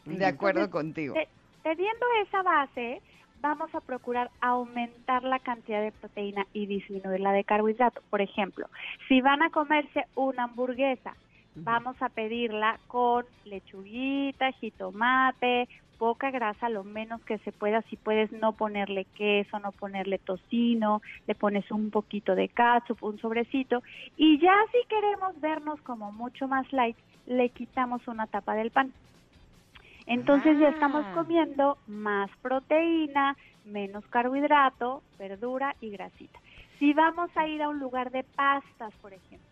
De acuerdo Entonces, contigo. te- teniendo esa base, vamos a procurar aumentar la cantidad de proteína y disminuir la de carbohidrato. Por ejemplo, si van a comerse una hamburguesa, vamos a pedirla con lechuguita, jitomate, poca grasa, lo menos que se pueda. Si puedes no ponerle queso, no ponerle tocino, le pones un poquito de ketchup, un sobrecito. Y ya si queremos vernos como mucho más light, le quitamos una tapa del pan. Entonces ya estamos Ah. comiendo más proteína, menos carbohidrato, verdura y grasita. Si vamos a ir a un lugar de pastas, por ejemplo,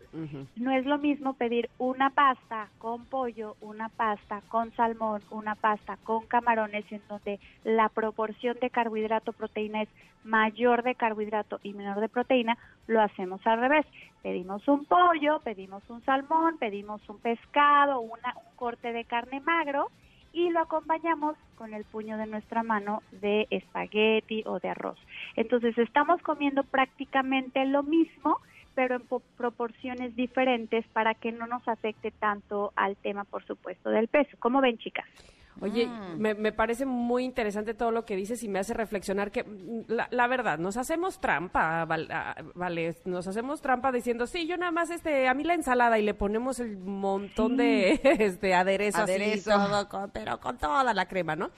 No es lo mismo pedir una pasta con pollo, una pasta con salmón, una pasta con camarones, en donde la proporción de carbohidrato-proteína es mayor de carbohidrato y menor de proteína, lo hacemos al revés. Pedimos un pollo, pedimos un salmón, pedimos un pescado, una, un corte de carne magro y lo acompañamos con el puño de nuestra mano de espagueti o de arroz. Entonces estamos comiendo prácticamente lo mismo, pero en po- proporciones diferentes para que no nos afecte tanto al tema, por supuesto, del peso. ¿Cómo ven, chicas? Oye, Mm. me, me parece muy interesante todo lo que dices y me hace reflexionar que, mm, la, la verdad, nos hacemos trampa, val- ah, vale, nos hacemos trampa diciendo, sí, yo nada más, este, a mí la ensalada y le ponemos el montón de, [laughs] este, aderezo, así, Aderezo. todo con- pero con toda la crema, ¿no?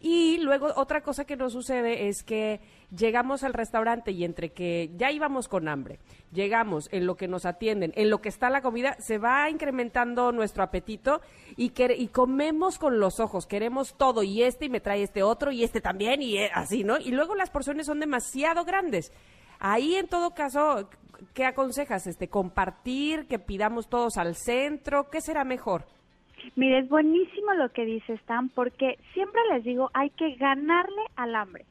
Y luego otra cosa que nos sucede es que llegamos al restaurante y entre que ya íbamos con hambre, llegamos en lo que nos atienden, en lo que está la comida, se va incrementando nuestro apetito y, que, y comemos con los ojos, queremos todo y este y me trae este otro y este también y eh, así, ¿no? Y luego las porciones son demasiado grandes. Ahí en todo caso, ¿qué aconsejas? Este, compartir, que pidamos todos al centro, ¿qué será mejor? Mire, es buenísimo lo que dice Stan, porque siempre les digo, hay que ganarle al hambre.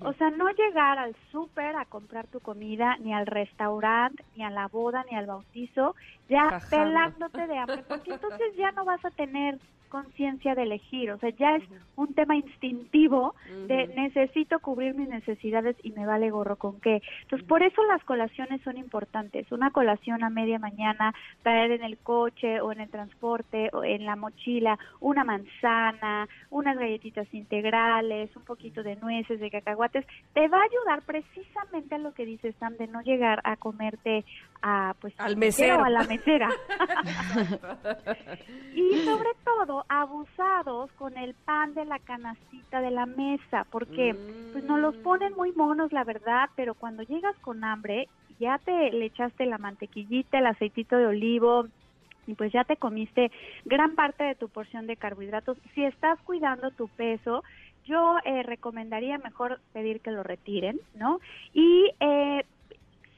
O sea, no llegar al súper a comprar tu comida, ni al restaurante, ni a la boda, ni al bautizo, ya Cajando. pelándote de hambre, porque [laughs] entonces ya no vas a tener conciencia de elegir, o sea, ya es un tema instintivo de necesito cubrir mis necesidades y me vale gorro con qué. Entonces, por eso las colaciones son importantes. Una colación a media mañana, traer en el coche o en el transporte o en la mochila una manzana, unas galletitas integrales, un poquito de nueces, de cacahuates, te va a ayudar precisamente a lo que dice Sam de no llegar a comerte a pues Al mesero. o a la mesera. [laughs] y sobre todo abusados con el pan de la canastita de la mesa, porque pues nos los ponen muy monos la verdad, pero cuando llegas con hambre ya te le echaste la mantequillita, el aceitito de olivo, y pues ya te comiste gran parte de tu porción de carbohidratos. Si estás cuidando tu peso, yo eh, recomendaría mejor pedir que lo retiren, ¿no? Y eh,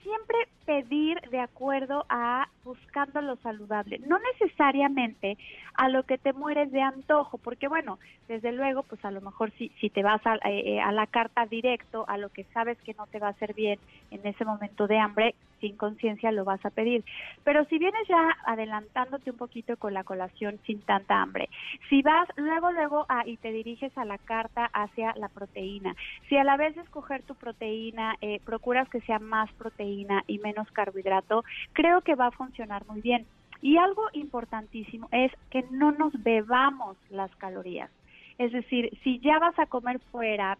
siempre pedir de acuerdo a buscando lo saludable, no necesariamente a lo que te mueres de antojo, porque bueno, desde luego, pues a lo mejor si, si te vas a, eh, a la carta directo, a lo que sabes que no te va a hacer bien en ese momento de hambre, sin conciencia lo vas a pedir. Pero si vienes ya adelantándote un poquito con la colación sin tanta hambre, si vas luego, luego a, y te diriges a la carta hacia la proteína, si a la vez de escoger tu proteína, eh, procuras que sea más proteína y menos carbohidrato, creo que va a funcionar muy bien. Y algo importantísimo es que no nos bebamos las calorías. Es decir, si ya vas a comer fuera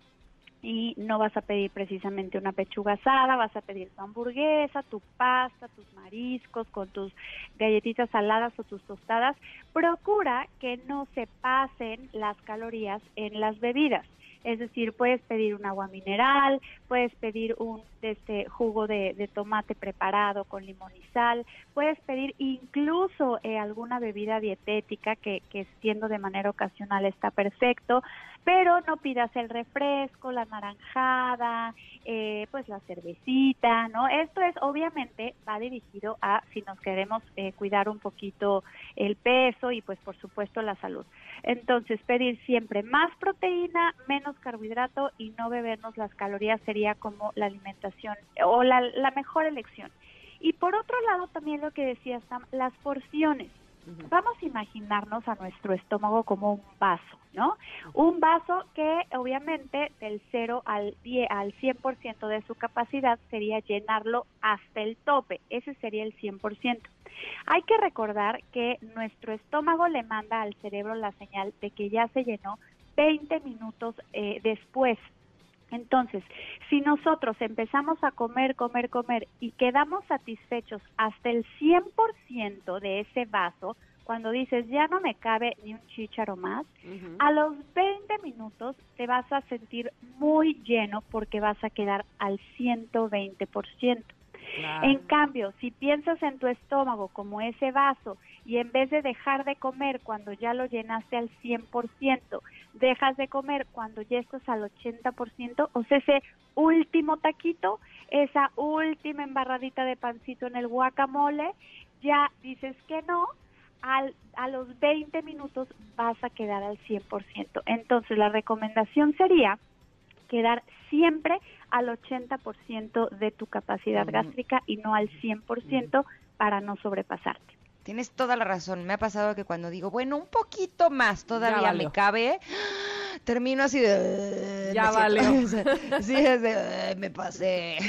y no vas a pedir precisamente una pechuga asada, vas a pedir tu hamburguesa, tu pasta, tus mariscos con tus galletitas saladas o tus tostadas, procura que no se pasen las calorías en las bebidas. Es decir, puedes pedir un agua mineral, puedes pedir un este jugo de, de tomate preparado con limón y sal, puedes pedir incluso eh, alguna bebida dietética que, que siendo de manera ocasional está perfecto, pero no pidas el refresco, la naranjada, eh, pues la cervecita, ¿no? Esto es obviamente va dirigido a si nos queremos eh, cuidar un poquito el peso y pues por supuesto la salud. Entonces pedir siempre más proteína, menos carbohidrato y no bebernos las calorías sería como la alimentación o la, la mejor elección. Y por otro lado también lo que decía Sam, las porciones. Vamos a imaginarnos a nuestro estómago como un vaso, ¿no? Un vaso que obviamente del 0 al 10, al 100% de su capacidad sería llenarlo hasta el tope, ese sería el 100%. Hay que recordar que nuestro estómago le manda al cerebro la señal de que ya se llenó 20 minutos eh, después. Entonces, si nosotros empezamos a comer, comer, comer y quedamos satisfechos hasta el 100% de ese vaso, cuando dices ya no me cabe ni un chícharo más, a los 20 minutos te vas a sentir muy lleno porque vas a quedar al 120%. En cambio, si piensas en tu estómago como ese vaso y en vez de dejar de comer cuando ya lo llenaste al 100%, dejas de comer cuando ya estás al 80%, o sea, ese último taquito, esa última embarradita de pancito en el guacamole, ya dices que no, al, a los 20 minutos vas a quedar al 100%. Entonces, la recomendación sería quedar siempre al 80% de tu capacidad gástrica y no al 100% para no sobrepasarte. Tienes toda la razón. Me ha pasado que cuando digo, bueno, un poquito más todavía me cabe, [gasps] termino así de... Ya valió. [laughs] o sea, sí, es de, "Ay, me pasé. [laughs]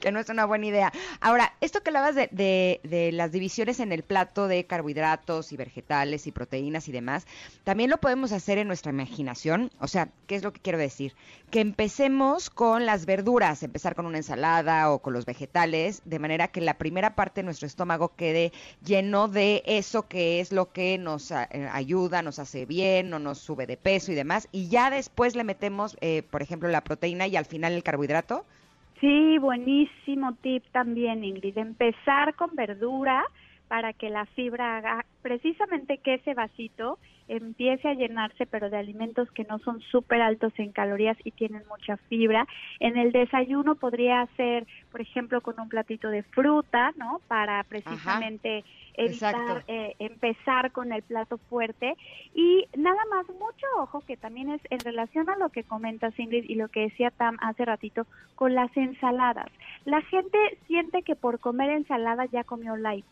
Que no es una buena idea. Ahora, esto que hablabas de, de, de las divisiones en el plato de carbohidratos y vegetales y proteínas y demás, también lo podemos hacer en nuestra imaginación. O sea, ¿qué es lo que quiero decir? Que empecemos con las verduras, empezar con una ensalada o con los vegetales, de manera que la primera parte de nuestro estómago quede lleno de eso que es lo que nos eh, ayuda, nos hace bien, no nos sube de peso y demás. Y ya después le metemos, eh, por ejemplo, la proteína y al final el carbohidrato. Sí, buenísimo tip también, Ingrid. Empezar con verdura para que la fibra haga precisamente que ese vasito empiece a llenarse, pero de alimentos que no son súper altos en calorías y tienen mucha fibra. En el desayuno podría ser, por ejemplo, con un platito de fruta, ¿no? Para precisamente evitar eh, empezar con el plato fuerte. Y nada más, mucho ojo, que también es en relación a lo que comentas, Ingrid, y lo que decía Tam hace ratito, con las ensaladas. La gente siente que por comer ensalada ya comió light.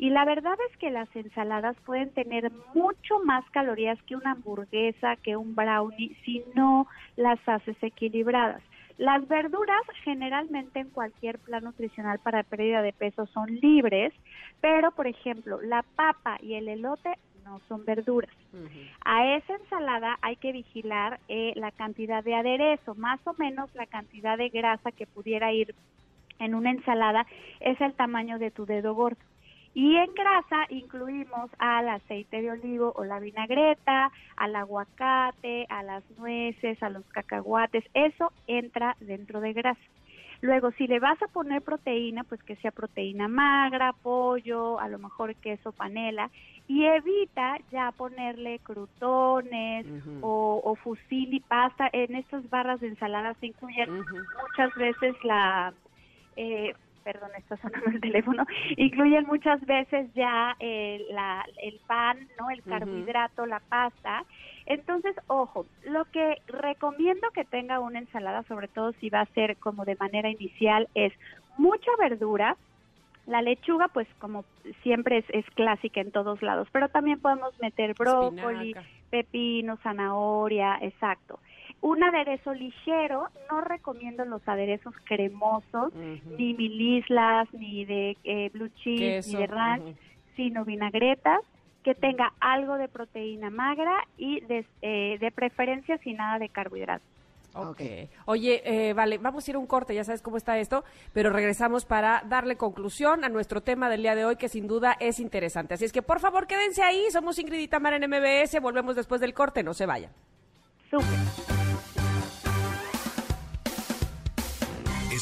Y la verdad es que las ensaladas pueden tener mucho más calorías que una hamburguesa, que un brownie, si no las haces equilibradas. Las verduras generalmente en cualquier plan nutricional para pérdida de peso son libres, pero por ejemplo la papa y el elote no son verduras. A esa ensalada hay que vigilar eh, la cantidad de aderezo, más o menos la cantidad de grasa que pudiera ir en una ensalada es el tamaño de tu dedo gordo. Y en grasa incluimos al aceite de olivo o la vinagreta, al aguacate, a las nueces, a los cacahuates. Eso entra dentro de grasa. Luego, si le vas a poner proteína, pues que sea proteína magra, pollo, a lo mejor queso panela, y evita ya ponerle crutones o, o fusil y pasta. En estas barras de ensalada se incluyen muchas veces la, eh, perdón, está sonando el teléfono, incluyen muchas veces ya eh, la- el pan, ¿no? El carbohidrato, la pasta. Entonces, ojo, lo que recomiendo que tenga una ensalada, sobre todo si va a ser como de manera inicial, es mucha verdura. La lechuga, pues como siempre es, es clásica en todos lados, pero también podemos meter brócoli, Espinaca. pepino, zanahoria, exacto. Un aderezo ligero, no recomiendo los aderezos cremosos, ni mil islas, ni de eh, blue cheese, Queso, ni de ranch, sino vinagretas, que tenga algo de proteína magra y de, eh, de preferencia sin nada de carbohidratos. Ok. Oye, eh, vale, vamos a ir a un corte, ya sabes cómo está esto, pero regresamos para darle conclusión a nuestro tema del día de hoy, que sin duda es interesante. Así es que, por favor, quédense ahí. Somos Ingrid y Tamara en MBS. Volvemos después del corte, no se vayan.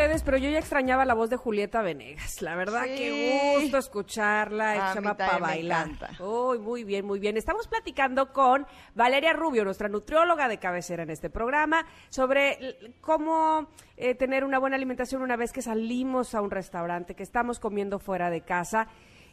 Ustedes, pero yo ya extrañaba la voz de Julieta Venegas. La verdad, Sí. qué gusto escucharla. Se llama para bailar. Uy, muy bien, muy bien. Estamos platicando con Valeria Rubio, nuestra nutrióloga de cabecera en este programa, sobre cómo eh, tener una buena alimentación una vez que salimos a un restaurante, que estamos comiendo fuera de casa.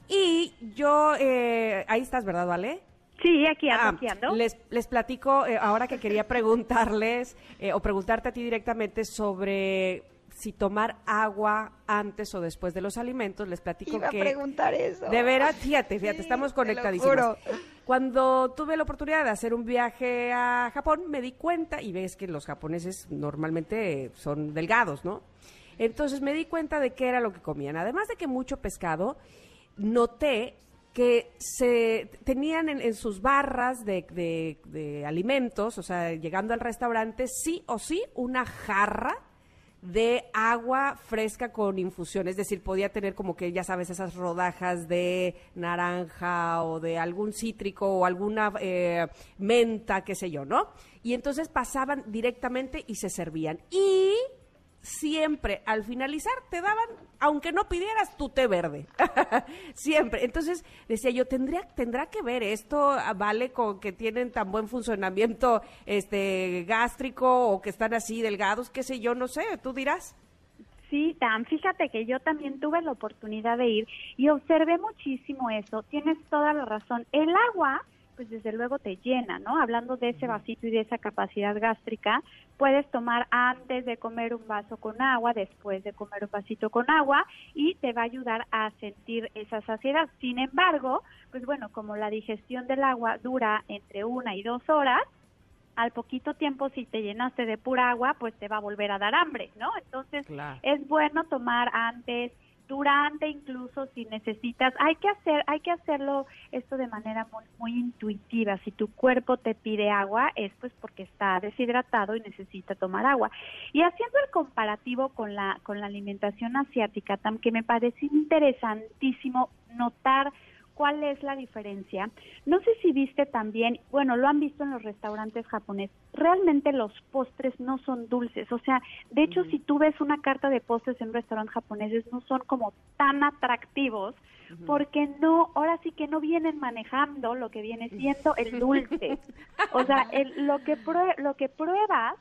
Y yo, eh, ahí estás, ¿verdad, Vale? Sí, aquí ando, Ah, aquí ando. Les, les platico, eh, ahora que quería preguntarles, eh, o preguntarte a ti directamente sobre si tomar agua antes o después de los alimentos. Les platico Iba a que preguntar eso. de veras, fíjate, fíjate, estamos conectadísimos. Cuando tuve la oportunidad de hacer un viaje a Japón, me di cuenta, y ves que los japoneses normalmente son delgados, ¿no? Entonces me di cuenta de qué era lo que comían. Además de que mucho pescado, noté que se tenían en, en sus barras de, de- de alimentos, o sea, llegando al restaurante, sí o sí una jarra de agua fresca con infusión, es decir, podía tener como que, ya sabes, esas rodajas de naranja o de algún cítrico o alguna eh, menta, qué sé yo, ¿no? Y entonces pasaban directamente y se servían. Y siempre al finalizar te daban, aunque no pidieras, tu té verde. [laughs] siempre. Entonces decía yo, ¿tendría, tendrá que ver esto, ah, vale, con que tienen tan buen funcionamiento este gástrico o que están así delgados, qué sé yo, no sé, tú dirás. Sí, Dan, fíjate que yo también tuve la oportunidad de ir y observé muchísimo eso. Tienes toda la razón. El agua, pues desde luego te llena, ¿no? Hablando de ese vasito y de esa capacidad gástrica, puedes tomar antes de comer un vaso con agua, después de comer un vasito con agua y te va a ayudar a sentir esa saciedad. Sin embargo, pues bueno, como la digestión del agua dura entre una y dos horas, al poquito tiempo si te llenaste de pura agua, pues te va a volver a dar hambre, ¿no? Entonces Claro. es bueno tomar antes, durante incluso si necesitas, hay que hacer, hay que hacerlo esto de manera muy, muy intuitiva. Si tu cuerpo te pide agua, es pues porque está deshidratado y necesita tomar agua. Y haciendo el comparativo con la, con la alimentación asiática, que me parece interesantísimo notar ¿Cuál es la diferencia? No sé si viste también, bueno, lo han visto en los restaurantes japoneses, realmente los postres no son dulces, o sea, de hecho si tú ves una carta de postres en un restaurante japoneses no son como tan atractivos porque no, ahora sí que no vienen manejando lo que viene siendo el dulce. O sea, el- lo que prue- lo que pruebas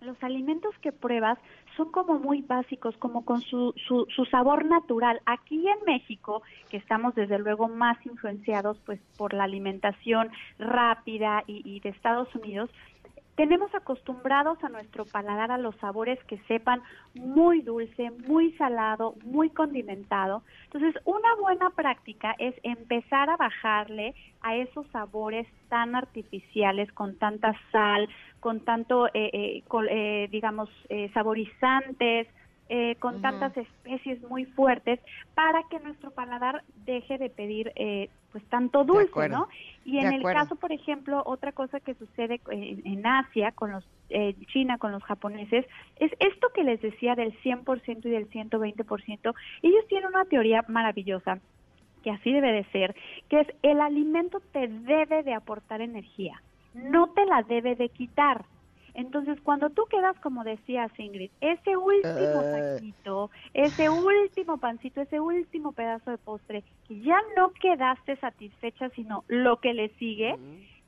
los alimentos que pruebas son como muy básicos, como con su, su, su sabor natural. Aquí en México, que estamos desde luego más influenciados pues por la alimentación rápida y, y de Estados Unidos, tenemos acostumbrados a nuestro paladar a los sabores que sepan muy dulce, muy salado, muy condimentado. Entonces, una buena práctica es empezar a bajarle a esos sabores tan artificiales, con tanta sal, con tanto, eh, eh, col- eh, digamos, eh, saborizantes, eh, con tantas especies muy fuertes, para que nuestro paladar deje de pedir eh, pues tanto dulce. ¿no? Y en el caso, por ejemplo, otra cosa que sucede en, en Asia, con los eh, China, con los japoneses, es esto que les decía del 100% y del 120%. Ellos tienen una teoría maravillosa que así debe de ser, que es el alimento te debe de aportar energía, no te la debe de quitar. Entonces, cuando tú quedas, como decías Ingrid, ese último Eh. taquito, ese último pancito, ese último pedazo de postre, que ya no quedaste satisfecha, sino lo que le sigue,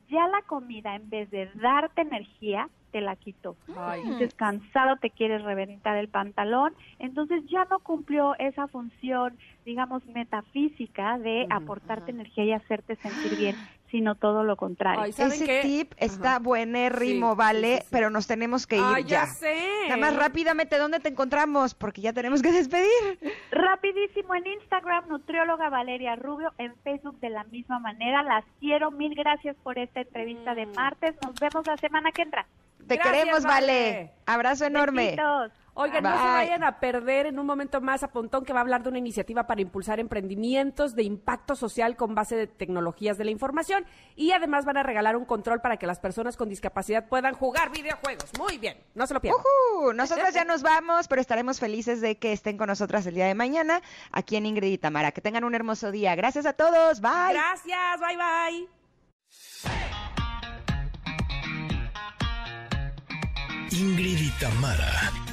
ya la comida, en vez de darte energía, te la quitó. Entonces, cansado, te quieres reventar el pantalón, entonces ya no cumplió esa función, digamos, metafísica de aportarte energía y hacerte sentir bien, sino todo lo contrario. Ese tip está buenérrimo, Sí, ¿vale? sí, sí, sí. Pero nos tenemos que ir Ay, ya ya. sé. Nada más rápidamente, ¿dónde te encontramos? Porque ya tenemos que despedir. Rapidísimo en Instagram, nutrióloga Valeria Rubio, en Facebook de la misma manera. Las quiero, mil gracias por esta entrevista de martes. Nos vemos la semana que entra. Te queremos, Vale. Abrazo enorme. Besitos. Oigan, no se vayan a perder en un momento más a Pontón que va a hablar de una iniciativa para impulsar emprendimientos de impacto social con base de tecnologías de la información y además van a regalar un control para que las personas con discapacidad puedan jugar videojuegos. Muy bien, no se lo pierdan. Ujú, Nosotras ya nos vamos, pero estaremos felices de que estén con nosotras el día de mañana aquí en Ingrid y Tamara. Que tengan un hermoso día. Gracias a todos. Bye. Gracias, bye bye. Ingrid y Tamara